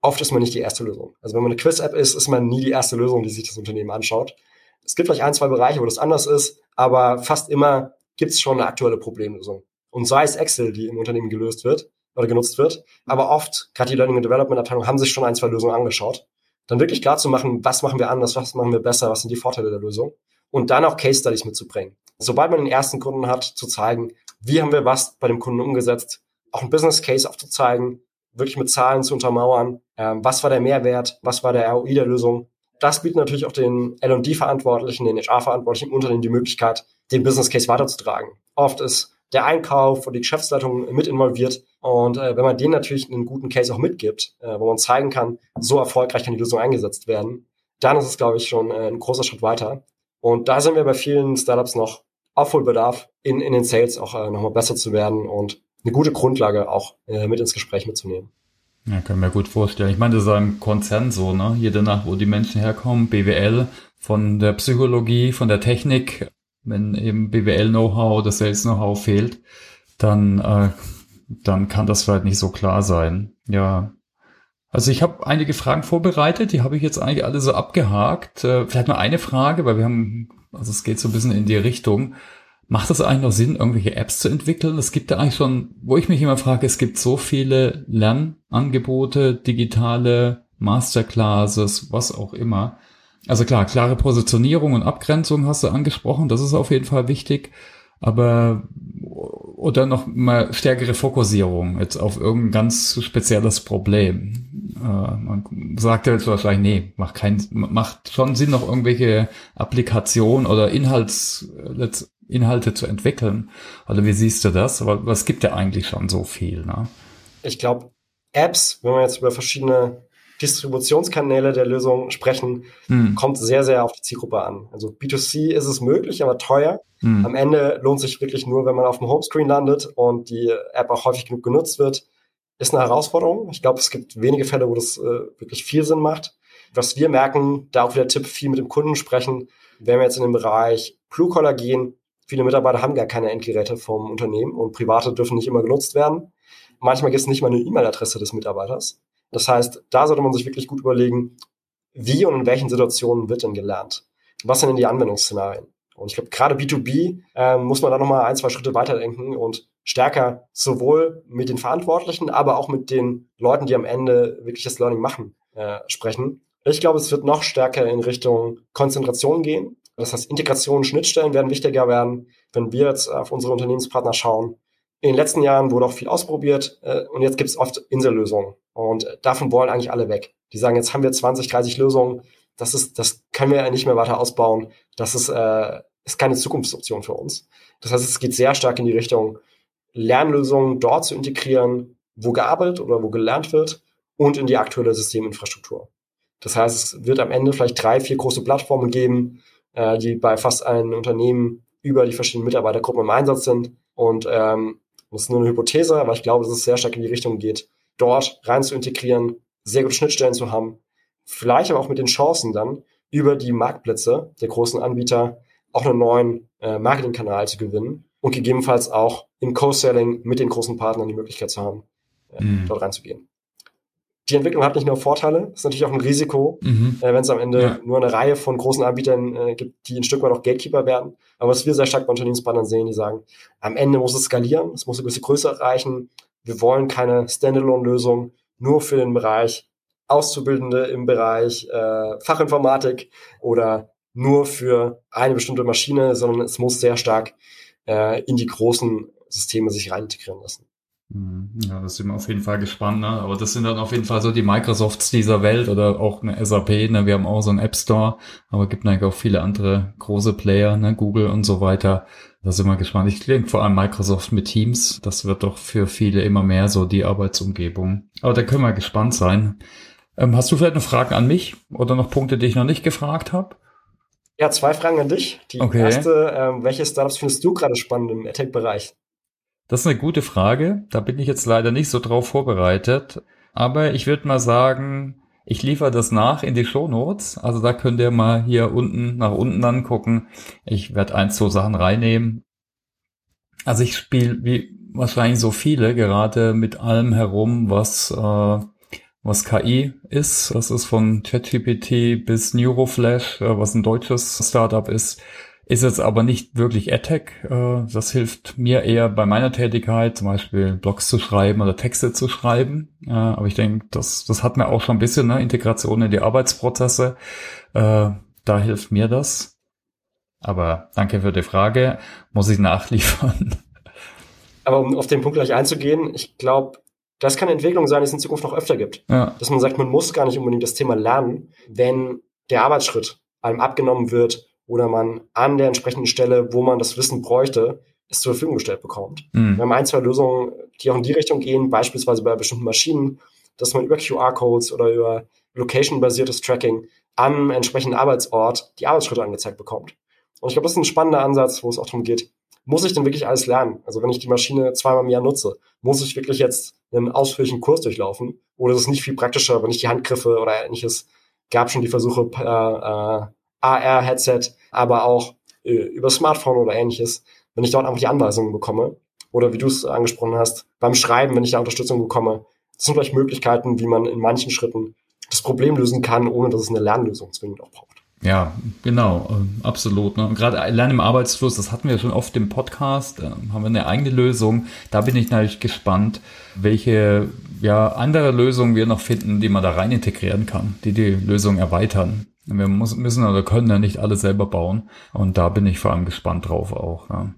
oft ist man nicht die erste Lösung. Also wenn man eine Quiz-App ist, ist man nie die erste Lösung, die sich das Unternehmen anschaut. Es gibt vielleicht ein, zwei Bereiche, wo das anders ist, aber fast immer gibt es schon eine aktuelle Problemlösung. Und sei es Excel, die im Unternehmen gelöst wird oder genutzt wird, aber oft, gerade die Learning and Development Abteilung, haben sich schon ein, zwei Lösungen angeschaut. Dann wirklich klar zu machen, was machen wir anders, was machen wir besser, was sind die Vorteile der Lösung. Und dann auch Case Studies mitzubringen. Sobald man den ersten Kunden hat, zu zeigen, wie haben wir was bei dem Kunden umgesetzt, auch ein Business Case aufzuzeigen, wirklich mit Zahlen zu untermauern. Ähm, was war der Mehrwert? Was war der ROI der Lösung? Das bietet natürlich auch den L&D-Verantwortlichen, den HR-Verantwortlichen im Unternehmen die Möglichkeit, den Business Case weiterzutragen. Oft ist der Einkauf und die Geschäftsleitung mit involviert. Und äh, wenn man denen natürlich einen guten Case auch mitgibt, äh, wo man zeigen kann, so erfolgreich kann die Lösung eingesetzt werden, dann ist es, glaube ich, schon äh, ein großer Schritt weiter. Und da sind wir bei vielen Startups noch Aufholbedarf, in, in den Sales auch äh, nochmal besser zu werden und eine gute Grundlage auch äh, mit ins Gespräch mitzunehmen. Ja, kann mir gut vorstellen. Ich meine, das ist ein Konzern so, ne? Jede Nacht, wo die Menschen herkommen, BWL, von der Psychologie, von der Technik, wenn eben BWL-Know-how, das Sales-Know-how fehlt, dann, äh, dann kann das vielleicht nicht so klar sein. Ja. Also ich habe einige Fragen vorbereitet, die habe ich jetzt eigentlich alle so abgehakt. Äh, vielleicht nur eine Frage, weil wir haben, also es geht so ein bisschen in die Richtung. Macht es eigentlich noch Sinn, irgendwelche Apps zu entwickeln? Es gibt ja eigentlich schon, wo ich mich immer frage, es gibt so viele Lernangebote, digitale Masterclasses, was auch immer. Also klar, klare Positionierung und Abgrenzung hast du angesprochen, das ist auf jeden Fall wichtig. Aber oder noch mal stärkere Fokussierung jetzt auf irgendein ganz spezielles Problem. Äh, man sagt ja jetzt wahrscheinlich, nee, macht kein, macht schon Sinn, noch irgendwelche Applikationen oder Inhalts, Inhalte zu entwickeln. Oder wie siehst du das? Aber es gibt ja eigentlich schon so viel. Ne? Ich glaube, Apps, wenn man jetzt über verschiedene Distributionskanäle der Lösung sprechen, hm. kommt sehr, sehr auf die Zielgruppe an. Also B2C ist es möglich, aber teuer. Hm. Am Ende lohnt sich wirklich nur, wenn man auf dem Homescreen landet und die App auch häufig genug genutzt wird. Ist eine Herausforderung. Ich glaube, es gibt wenige Fälle, wo das äh, wirklich viel Sinn macht. Was wir merken, da auch wieder Tipp, viel mit dem Kunden sprechen. Wenn wir jetzt in den Bereich Blue Collar gehen, viele Mitarbeiter haben gar keine Endgeräte vom Unternehmen und private dürfen nicht immer genutzt werden. Manchmal gibt es nicht mal eine E-Mail-Adresse des Mitarbeiters. Das heißt, da sollte man sich wirklich gut überlegen, wie und in welchen Situationen wird denn gelernt? Was sind denn die Anwendungsszenarien? Und ich glaube, gerade B2B äh, muss man da nochmal ein, zwei Schritte weiterdenken und stärker sowohl mit den Verantwortlichen, aber auch mit den Leuten, die am Ende wirklich das Learning machen, äh, sprechen. Ich glaube, es wird noch stärker in Richtung Konzentration gehen. Das heißt, Integration, Schnittstellen werden wichtiger werden. Wenn wir jetzt auf unsere Unternehmenspartner schauen, in den letzten Jahren wurde auch viel ausprobiert äh, und jetzt gibt es oft Insellösungen. Und davon wollen eigentlich alle weg. Die sagen, jetzt haben wir 20, 30 Lösungen, das ist, das können wir nicht mehr weiter ausbauen. Das ist, äh, ist keine Zukunftsoption für uns. Das heißt, es geht sehr stark in die Richtung, Lernlösungen dort zu integrieren, wo gearbeitet oder wo gelernt wird und in die aktuelle Systeminfrastruktur. Das heißt, es wird am Ende vielleicht drei, vier große Plattformen geben, äh, die bei fast allen Unternehmen über die verschiedenen Mitarbeitergruppen im Einsatz sind. Und ähm, das ist nur eine Hypothese, aber ich glaube, dass es sehr stark in die Richtung geht, dort rein zu integrieren, sehr gute Schnittstellen zu haben, vielleicht aber auch mit den Chancen dann über die Marktplätze der großen Anbieter auch einen neuen äh, Marketingkanal zu gewinnen und gegebenenfalls auch im Co-Selling mit den großen Partnern die Möglichkeit zu haben, äh, mhm. dort reinzugehen die Entwicklung hat nicht nur Vorteile, ist natürlich auch ein Risiko, mhm. äh, wenn es am Ende ja. nur eine Reihe von großen Anbietern äh, gibt, die ein Stück weit auch Gatekeeper werden. Aber was wir sehr stark bei Unternehmenspartnern sehen, die sagen, am Ende muss es skalieren, es muss eine gewisse Größe erreichen. Wir wollen keine Standalone-Lösung nur für den Bereich Auszubildende im Bereich äh, Fachinformatik oder nur für eine bestimmte Maschine, sondern es muss sehr stark äh, in die großen Systeme sich rein integrieren lassen. Mhm. Ja, das sind wir auf jeden Fall gespannt, ne? Aber das sind dann auf jeden Fall so die Microsofts dieser Welt oder auch eine SAP, ne? Wir haben auch so einen App Store, aber gibt eigentlich auch viele andere große Player, ne? Google und so weiter. Da sind wir gespannt. Ich denke vor allem Microsoft mit Teams. Das wird doch für viele immer mehr so die Arbeitsumgebung. Aber da können wir gespannt sein. Ähm, hast du vielleicht noch Fragen an mich oder noch Punkte, die ich noch nicht gefragt habe? Ja, zwei Fragen an dich. Die okay. erste, ähm, welche Startups findest du gerade spannend im AdTech-Bereich? Das ist eine gute Frage. Da bin ich jetzt leider nicht so drauf vorbereitet. Aber ich würde mal sagen, ich liefere das nach in die Show Notes. Also da könnt ihr mal hier unten nach unten angucken. Ich werde ein, zwei Sachen reinnehmen. Also ich spiele wie wahrscheinlich so viele gerade mit allem herum, was äh, was KI ist. Das ist von ChatGPT bis Neuroflash, äh, was ein deutsches Startup ist. Ist jetzt aber nicht wirklich AdTech. Äh, das hilft mir eher bei meiner Tätigkeit, zum Beispiel Blogs zu schreiben oder Texte zu schreiben. Äh, aber ich denke, das, das hat mir auch schon ein bisschen ne, Integration in die Arbeitsprozesse. Da hilft mir das. Aber danke für die Frage. Muss ich nachliefern. Aber um auf den Punkt gleich einzugehen, ich glaube, das kann eine Entwicklung sein, die es in Zukunft noch öfter gibt. Ja. Dass man sagt, man muss gar nicht unbedingt das Thema lernen, wenn der Arbeitsschritt einem abgenommen wird oder man an der entsprechenden Stelle, wo man das Wissen bräuchte, es zur Verfügung gestellt bekommt. Mhm. Wir haben ein, zwei Lösungen, die auch in die Richtung gehen, beispielsweise bei bestimmten Maschinen, dass man über QR-Codes oder über Location-basiertes Tracking am entsprechenden Arbeitsort die Arbeitsschritte angezeigt bekommt. Und ich glaube, das ist ein spannender Ansatz, wo es auch darum geht, muss ich denn wirklich alles lernen? Also wenn ich die Maschine zweimal im Jahr nutze, muss ich wirklich jetzt einen ausführlichen Kurs durchlaufen? Oder ist es nicht viel praktischer, wenn ich die Handgriffe oder ähnliches, gab schon die Versuche, äh, äh, AR-Headset, aber auch äh, über Smartphone oder ähnliches, wenn ich dort einfach die Anweisungen bekomme. Oder wie du es angesprochen hast, beim Schreiben, wenn ich da Unterstützung bekomme. Das sind vielleicht Möglichkeiten, wie man in manchen Schritten das Problem lösen kann, ohne dass es eine Lernlösung zwingend auch braucht. Ja, genau, äh, absolut. Ne? Gerade Lernen im Arbeitsfluss, das hatten wir schon oft im Podcast, äh, haben wir eine eigene Lösung. Da bin ich natürlich gespannt, welche ja, andere Lösungen wir noch finden, die man da rein integrieren kann, die die Lösung erweitern. Wir müssen oder können ja nicht alles selber bauen. Und da bin ich vor allem gespannt drauf auch. Ja.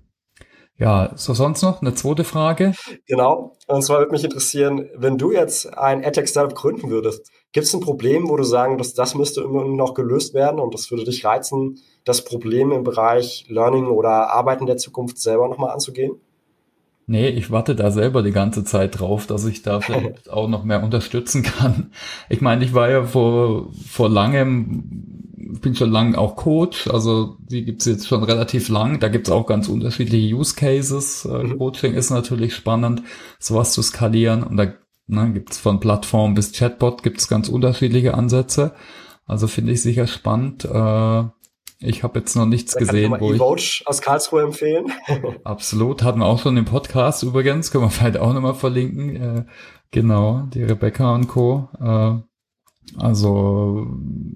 Ja, so sonst noch eine zweite Frage? Genau. Und zwar würde mich interessieren, wenn du jetzt ein AdTech-Startup gründen würdest, gibt es ein Problem, wo du sagen, dass das müsste immer noch gelöst werden und das würde dich reizen, das Problem im Bereich Learning oder Arbeiten der Zukunft selber nochmal anzugehen? Nee, ich warte da selber die ganze Zeit drauf, dass ich da vielleicht auch noch mehr unterstützen kann. Ich meine, ich war ja vor, vor langem bin schon lange auch Coach, also die gibt's jetzt schon relativ lang. Da gibt's auch ganz unterschiedliche Use Cases. Äh, mhm. Coaching ist natürlich spannend, sowas zu skalieren. Und da ne, gibt's von Plattform bis Chatbot gibt's ganz unterschiedliche Ansätze. Also finde ich sicher spannend. Äh, ich habe jetzt noch nichts da gesehen, kann ich wo ich aus Karlsruhe empfehlen. absolut, hatten wir auch schon im Podcast übrigens, können wir vielleicht auch nochmal verlinken. Äh, genau, die Rebecca und Co. Äh, also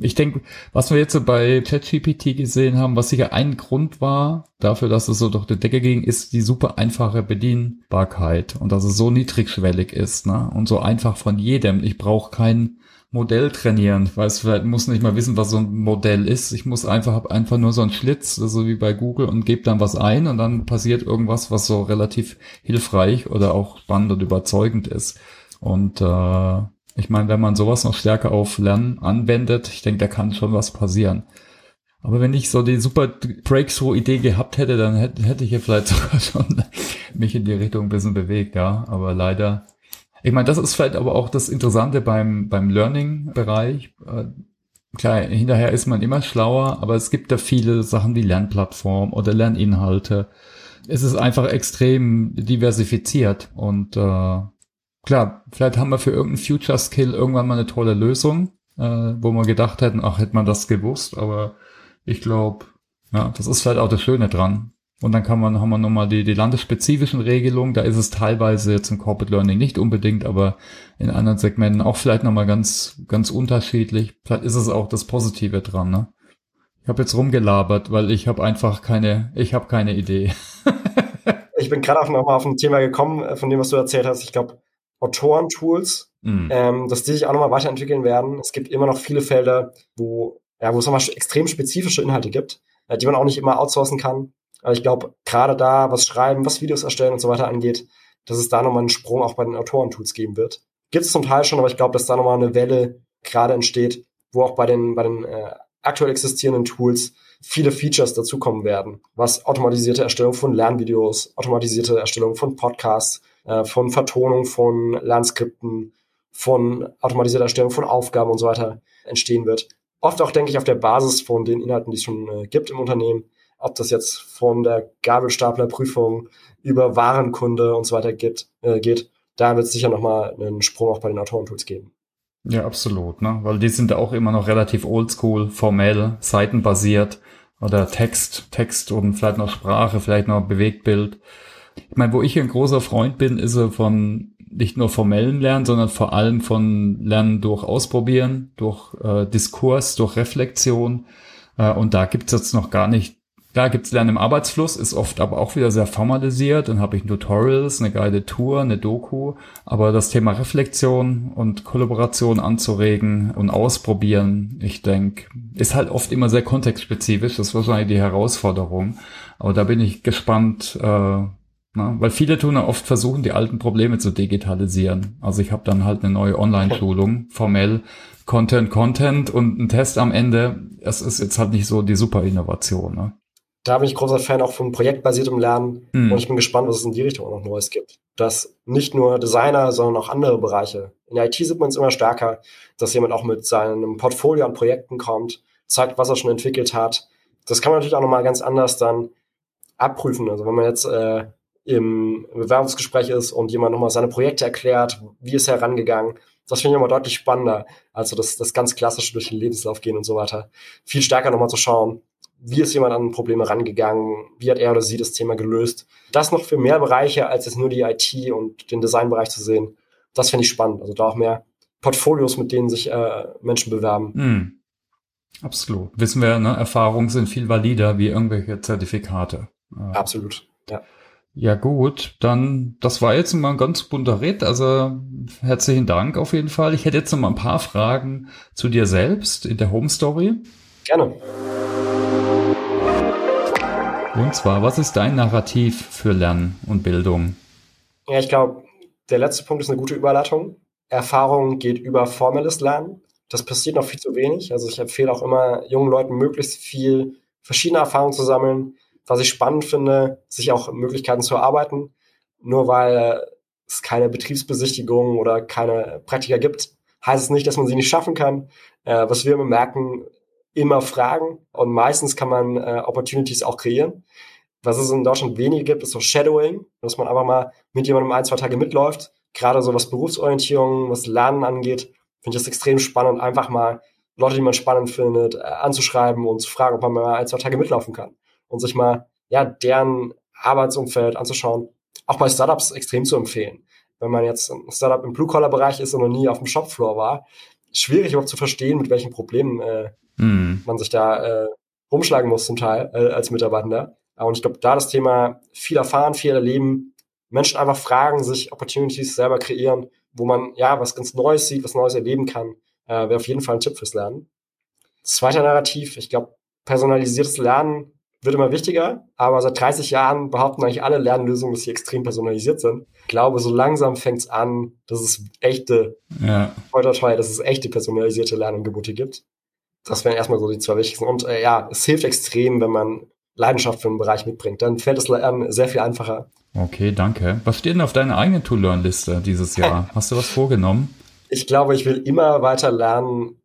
ich denke, was wir jetzt bei ChatGPT gesehen haben, was sicher ein Grund war dafür, dass es so durch die Decke ging, ist die super einfache Bedienbarkeit und dass es so niedrigschwellig ist ne? und so einfach von jedem. Ich brauche kein Modell trainieren. Ich weiß, vielleicht muss nicht mal wissen, was so ein Modell ist. Ich muss einfach, hab einfach nur so einen Schlitz, so wie bei Google und gebe dann was ein und dann passiert irgendwas, was so relativ hilfreich oder auch spannend und überzeugend ist. Und äh, ich meine, wenn man sowas noch stärker auf Lernen anwendet, ich denke, da kann schon was passieren. Aber wenn ich so die super Breakthrough-Idee gehabt hätte, dann hätte, hätte ich hier vielleicht sogar schon mich in die Richtung ein bisschen bewegt, ja. Aber leider. Ich meine, das ist vielleicht aber auch das Interessante beim, beim Learning-Bereich. Äh, klar, hinterher ist man immer schlauer, aber es gibt da viele Sachen wie Lernplattform oder Lerninhalte. Es ist einfach extrem diversifiziert und äh, klar, vielleicht haben wir für irgendeinen Future Skill irgendwann mal eine tolle Lösung, äh, wo wir gedacht hätten, ach, hätte man das gewusst, aber ich glaube, ja, das ist vielleicht auch das Schöne dran. Und dann kann man, haben wir nochmal die, die landesspezifischen Regelungen, da ist es teilweise jetzt im Corporate Learning nicht unbedingt, aber in anderen Segmenten auch vielleicht nochmal ganz, ganz unterschiedlich. Vielleicht ist es auch das Positive dran, ne? Ich habe jetzt rumgelabert, weil ich habe einfach keine, ich habe keine Idee. ich bin gerade auch nochmal auf ein Thema gekommen, äh, von dem, was du erzählt hast. Ich glaube, Autoren-Tools, mhm. ähm, dass die sich auch nochmal weiterentwickeln werden. Es gibt immer noch viele Felder, wo, ja, wo es nochmal extrem spezifische Inhalte gibt, äh, die man auch nicht immer outsourcen kann. Aber ich glaube, gerade da, was Schreiben, was Videos erstellen und so weiter angeht, dass es da nochmal einen Sprung auch bei den Autoren-Tools geben wird. Gibt es zum Teil schon, aber ich glaube, dass da nochmal eine Welle gerade entsteht, wo auch bei den, bei den äh, aktuell existierenden Tools viele Features dazukommen werden, was automatisierte Erstellung von Lernvideos, automatisierte Erstellung von Podcasts, äh, von Vertonung von Lernskripten, von automatisierter Erstellung von Aufgaben und so weiter entstehen wird. Oft auch, denke ich, auf der Basis von den Inhalten, die es schon äh, gibt im Unternehmen, ob das jetzt von der Gabelstaplerprüfung über Warenkunde und so weiter geht, äh, geht da wird es sicher nochmal einen Sprung auch bei den Autorentools geben. Ja, absolut, ne? Weil die sind auch immer noch relativ oldschool, formell, seitenbasiert oder Text, Text und vielleicht noch Sprache, vielleicht noch Bewegtbild. Ich meine, wo ich ein großer Freund bin, ist er von nicht nur formellen Lernen, sondern vor allem von Lernen durch Ausprobieren, durch äh, Diskurs, durch Reflexion. Äh, und da gibt's jetzt noch gar nicht da gibt's Lernen im Arbeitsfluss, ist oft aber auch wieder sehr formalisiert. Dann habe ich Tutorials, eine Guided Tour, eine Doku. Aber das Thema Reflexion und Kollaboration anzuregen und ausprobieren, ich denke, ist halt oft immer sehr kontextspezifisch. Das ist wahrscheinlich die Herausforderung. Aber da bin ich gespannt, äh, Na, weil viele tun ja oft versuchen, die alten Probleme zu digitalisieren. Also ich habe dann halt eine neue Online-Schulung, formell Content, Content und ein Test am Ende. Es ist jetzt halt nicht so die super Innovation. Ne? Da bin ich großer Fan auch von projektbasiertem Lernen mhm. und ich bin gespannt, was es in die Richtung auch noch Neues gibt. Dass nicht nur Designer, sondern auch andere Bereiche. In der IT sieht man es immer stärker, dass jemand auch mit seinem Portfolio an Projekten kommt, zeigt, was er schon entwickelt hat. Das kann man natürlich auch nochmal ganz anders dann abprüfen. Also wenn man jetzt äh, im Bewerbungsgespräch ist und jemand nochmal seine Projekte erklärt, wie ist er herangegangen. Das finde ich immer deutlich spannender, also das, das ganz klassische durch den Lebenslauf gehen und so weiter. Viel stärker nochmal zu schauen, wie ist jemand an Probleme rangegangen, wie hat er oder sie das Thema gelöst. Das noch für mehr Bereiche, als jetzt nur die IT und den Designbereich zu sehen. Das finde ich spannend. Also da auch mehr Portfolios, mit denen sich äh, Menschen bewerben. Mm. Absolut. Wissen wir, ne, Erfahrungen sind viel valider wie irgendwelche Zertifikate. Absolut, ja. Ja gut, dann das war jetzt mal ein ganz bunter Ritt. Also herzlichen Dank auf jeden Fall. Ich hätte jetzt noch mal ein paar Fragen zu dir selbst in der Home Story. Gerne. Und zwar, was ist dein Narrativ für Lernen und Bildung? Ja, ich glaube, der letzte Punkt ist eine gute Überleitung. Erfahrung geht über formelles Lernen. Das passiert noch viel zu wenig. Also ich empfehle auch immer jungen Leuten möglichst viel verschiedene Erfahrungen zu sammeln, was ich spannend finde, sich auch Möglichkeiten zu erarbeiten. Nur weil es keine Betriebsbesichtigung oder keine Praktika gibt, heißt es nicht, dass man sie nicht schaffen kann. Äh, was wir immer merken, immer fragen und meistens kann man äh, Opportunities auch kreieren. Was es in Deutschland weniger gibt, ist so Shadowing, dass man einfach mal mit jemandem ein, zwei Tage mitläuft. Gerade so was Berufsorientierung, was Lernen angeht, finde ich das extrem spannend, einfach mal Leute, die man spannend findet, äh, anzuschreiben und zu fragen, ob man mal ein, zwei Tage mitlaufen kann und sich mal ja deren Arbeitsumfeld anzuschauen. Auch bei Startups extrem zu empfehlen. Wenn man jetzt ein Startup im Blue-Collar-Bereich ist und noch nie auf dem Shopfloor war, schwierig überhaupt zu verstehen, mit welchen Problemen äh, mhm. man sich da äh, rumschlagen muss zum Teil äh, als Mitarbeitender. Und ich glaube, da das Thema viel erfahren, viel erleben, Menschen einfach fragen, sich Opportunities selber kreieren, wo man ja was ganz Neues sieht, was Neues erleben kann, äh, wäre auf jeden Fall ein Tipp fürs Lernen. Zweiter Narrativ, ich glaube, personalisiertes Lernen wird immer wichtiger, aber seit 30 Jahren behaupten eigentlich alle Lernlösungen, dass sie extrem personalisiert sind. Ich glaube, so langsam fängt es an, dass es echte, ja. heute teuer, dass es echte personalisierte Lernangebote gibt. Das wären erstmal so die zwei wichtigsten. Und äh, ja, es hilft extrem, wenn man Leidenschaft für einen Bereich mitbringt. Dann fällt das Lernen sehr viel einfacher. Okay, danke. Was steht denn auf deiner eigenen To-Learn-Liste dieses Jahr? Hast du was vorgenommen? Ich glaube, ich will immer weiter lernen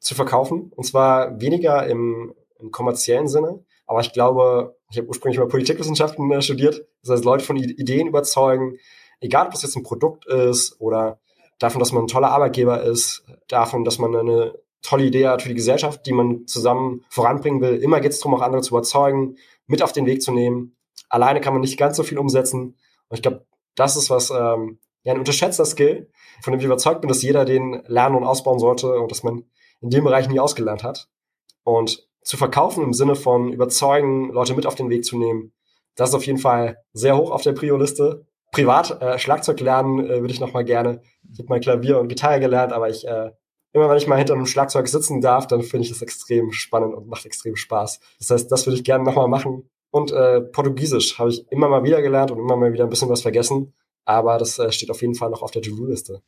zu verkaufen. Und zwar weniger im, im kommerziellen Sinne. Aber ich glaube, ich habe ursprünglich mal Politikwissenschaften äh, studiert. Das heißt, Leute von Ideen überzeugen, egal ob das jetzt ein Produkt ist oder davon, dass man ein toller Arbeitgeber ist, davon, dass man eine tolle Idee hat für die Gesellschaft, die man zusammen voranbringen will. Immer geht es darum, auch andere zu überzeugen, mit auf den Weg zu nehmen. Alleine kann man nicht ganz so viel umsetzen. Und ich glaube, das ist was, ähm, ja, ein unterschätzter Skill, von dem ich überzeugt bin, dass jeder den lernen und ausbauen sollte und dass man in dem Bereich nie ausgelernt hat. Und zu verkaufen im Sinne von überzeugen, Leute mit auf den Weg zu nehmen, das ist auf jeden Fall sehr hoch auf der Prio-Liste. Privat äh, Schlagzeug lernen äh, würde ich noch mal gerne. Ich habe mal Klavier und Gitarre gelernt, aber ich äh, immer wenn ich mal hinter einem Schlagzeug sitzen darf, dann finde ich das extrem spannend und macht extrem Spaß. Das heißt, das würde ich gerne nochmal machen. Und äh, Portugiesisch habe ich immer mal wieder gelernt und immer mal wieder ein bisschen was vergessen. Aber das äh, steht auf jeden Fall noch auf der To-Do-Liste.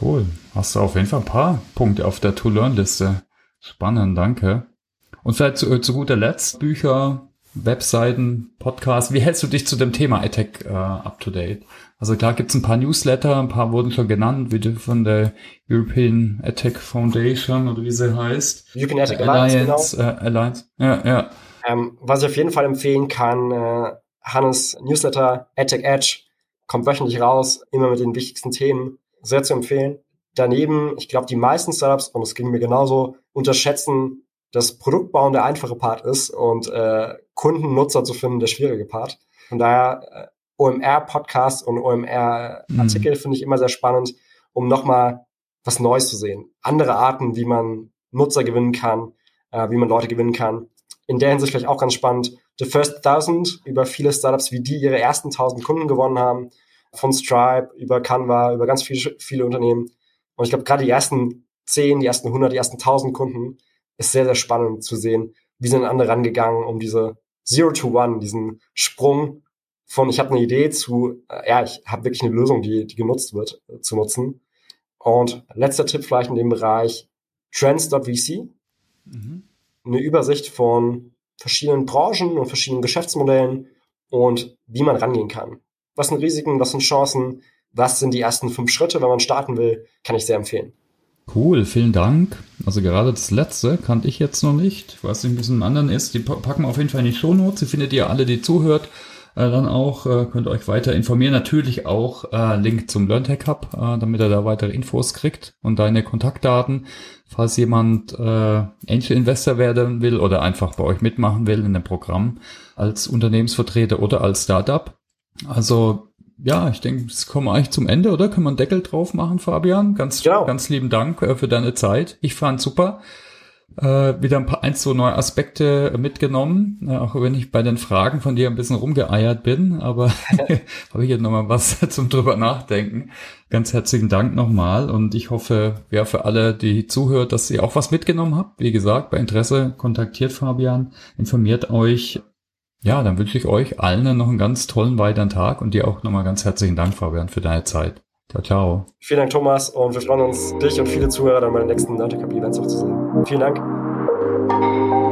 Cool. Hast du auf jeden Fall ein paar Punkte auf der To-Learn-Liste. Spannend, danke. Und vielleicht zu, zu guter Letzt Bücher, Webseiten, Podcasts. Wie hältst du dich zu dem Thema EdTech äh, up to date? Also klar gibt's ein paar Newsletter, ein paar wurden schon genannt, wie von der European EdTech Foundation oder wie sie heißt. European EdTech Alliance, genau. äh, Alliance. Ja, ja. Ähm, was ich auf jeden Fall empfehlen kann, äh, Hannes Newsletter, EdTech Edge, kommt wöchentlich raus, immer mit den wichtigsten Themen. Sehr zu empfehlen. Daneben, ich glaube, die meisten Startups, und es ging mir genauso, unterschätzen, dass Produktbauen der einfache Part ist und äh, Kundennutzer zu finden der schwierige Part. Von daher äh, OMR-Podcasts und OMR-Artikel mhm. finde ich immer sehr spannend, um nochmal was Neues zu sehen. Andere Arten, wie man Nutzer gewinnen kann, äh, wie man Leute gewinnen kann. In der Hinsicht vielleicht auch ganz spannend. The First Thousand über viele Startups, wie die ihre ersten 1000 Kunden gewonnen haben. Von Stripe über Canva, über ganz viele, viele Unternehmen. Und ich glaube, gerade die ersten 10, die ersten 100, die ersten 1000 Kunden ist sehr, sehr spannend zu sehen, wie sind andere rangegangen, um diese Zero to One, diesen Sprung von ich habe eine Idee zu, äh, ja, ich habe wirklich eine Lösung, die, die genutzt wird, äh, zu nutzen. Und letzter Tipp vielleicht in dem Bereich Trends.vc. Mhm. Eine Übersicht von verschiedenen Branchen und verschiedenen Geschäftsmodellen und wie man rangehen kann. Was sind Risiken, was sind Chancen, was sind die ersten fünf Schritte, wenn man starten will, kann ich sehr empfehlen. Cool, vielen Dank. Also gerade das letzte kannte ich jetzt noch nicht. Ich weiß nicht, wie es im anderen ist. Die packen wir auf jeden Fall in die Shownotes. Sie findet ihr alle, die zuhört, äh, dann auch. Äh, könnt euch weiter informieren. Natürlich auch äh, Link zum LearnTech Hub, äh, damit ihr da weitere Infos kriegt und deine Kontaktdaten. Falls jemand äh, Angel Investor werden will oder einfach bei euch mitmachen will in dem Programm als Unternehmensvertreter oder als Startup. Also ja, ich denke, es kommen eigentlich zum Ende, oder? Können wir einen Deckel drauf machen, Fabian? Ganz, genau. ganz lieben Dank äh, für deine Zeit. Ich fand super. Äh, wieder ein paar, ein, zwei neue Aspekte mitgenommen, äh, auch wenn ich bei den Fragen von dir ein bisschen rumgeeiert bin, aber habe ich jetzt nochmal was zum drüber nachdenken. Ganz herzlichen Dank nochmal und ich hoffe, ja, für alle, die zuhört, dass ihr auch was mitgenommen habt. Wie gesagt, bei Interesse kontaktiert Fabian, informiert euch ja, dann wünsche ich euch allen noch einen ganz tollen weiteren Tag und dir auch nochmal ganz herzlichen Dank, Fabian, für deine Zeit. Ciao, ciao. Vielen Dank, Thomas, und wir freuen uns, dich und viele Zuhörer dann bei den nächsten Nerdcap-Events auch zu sehen. Vielen Dank.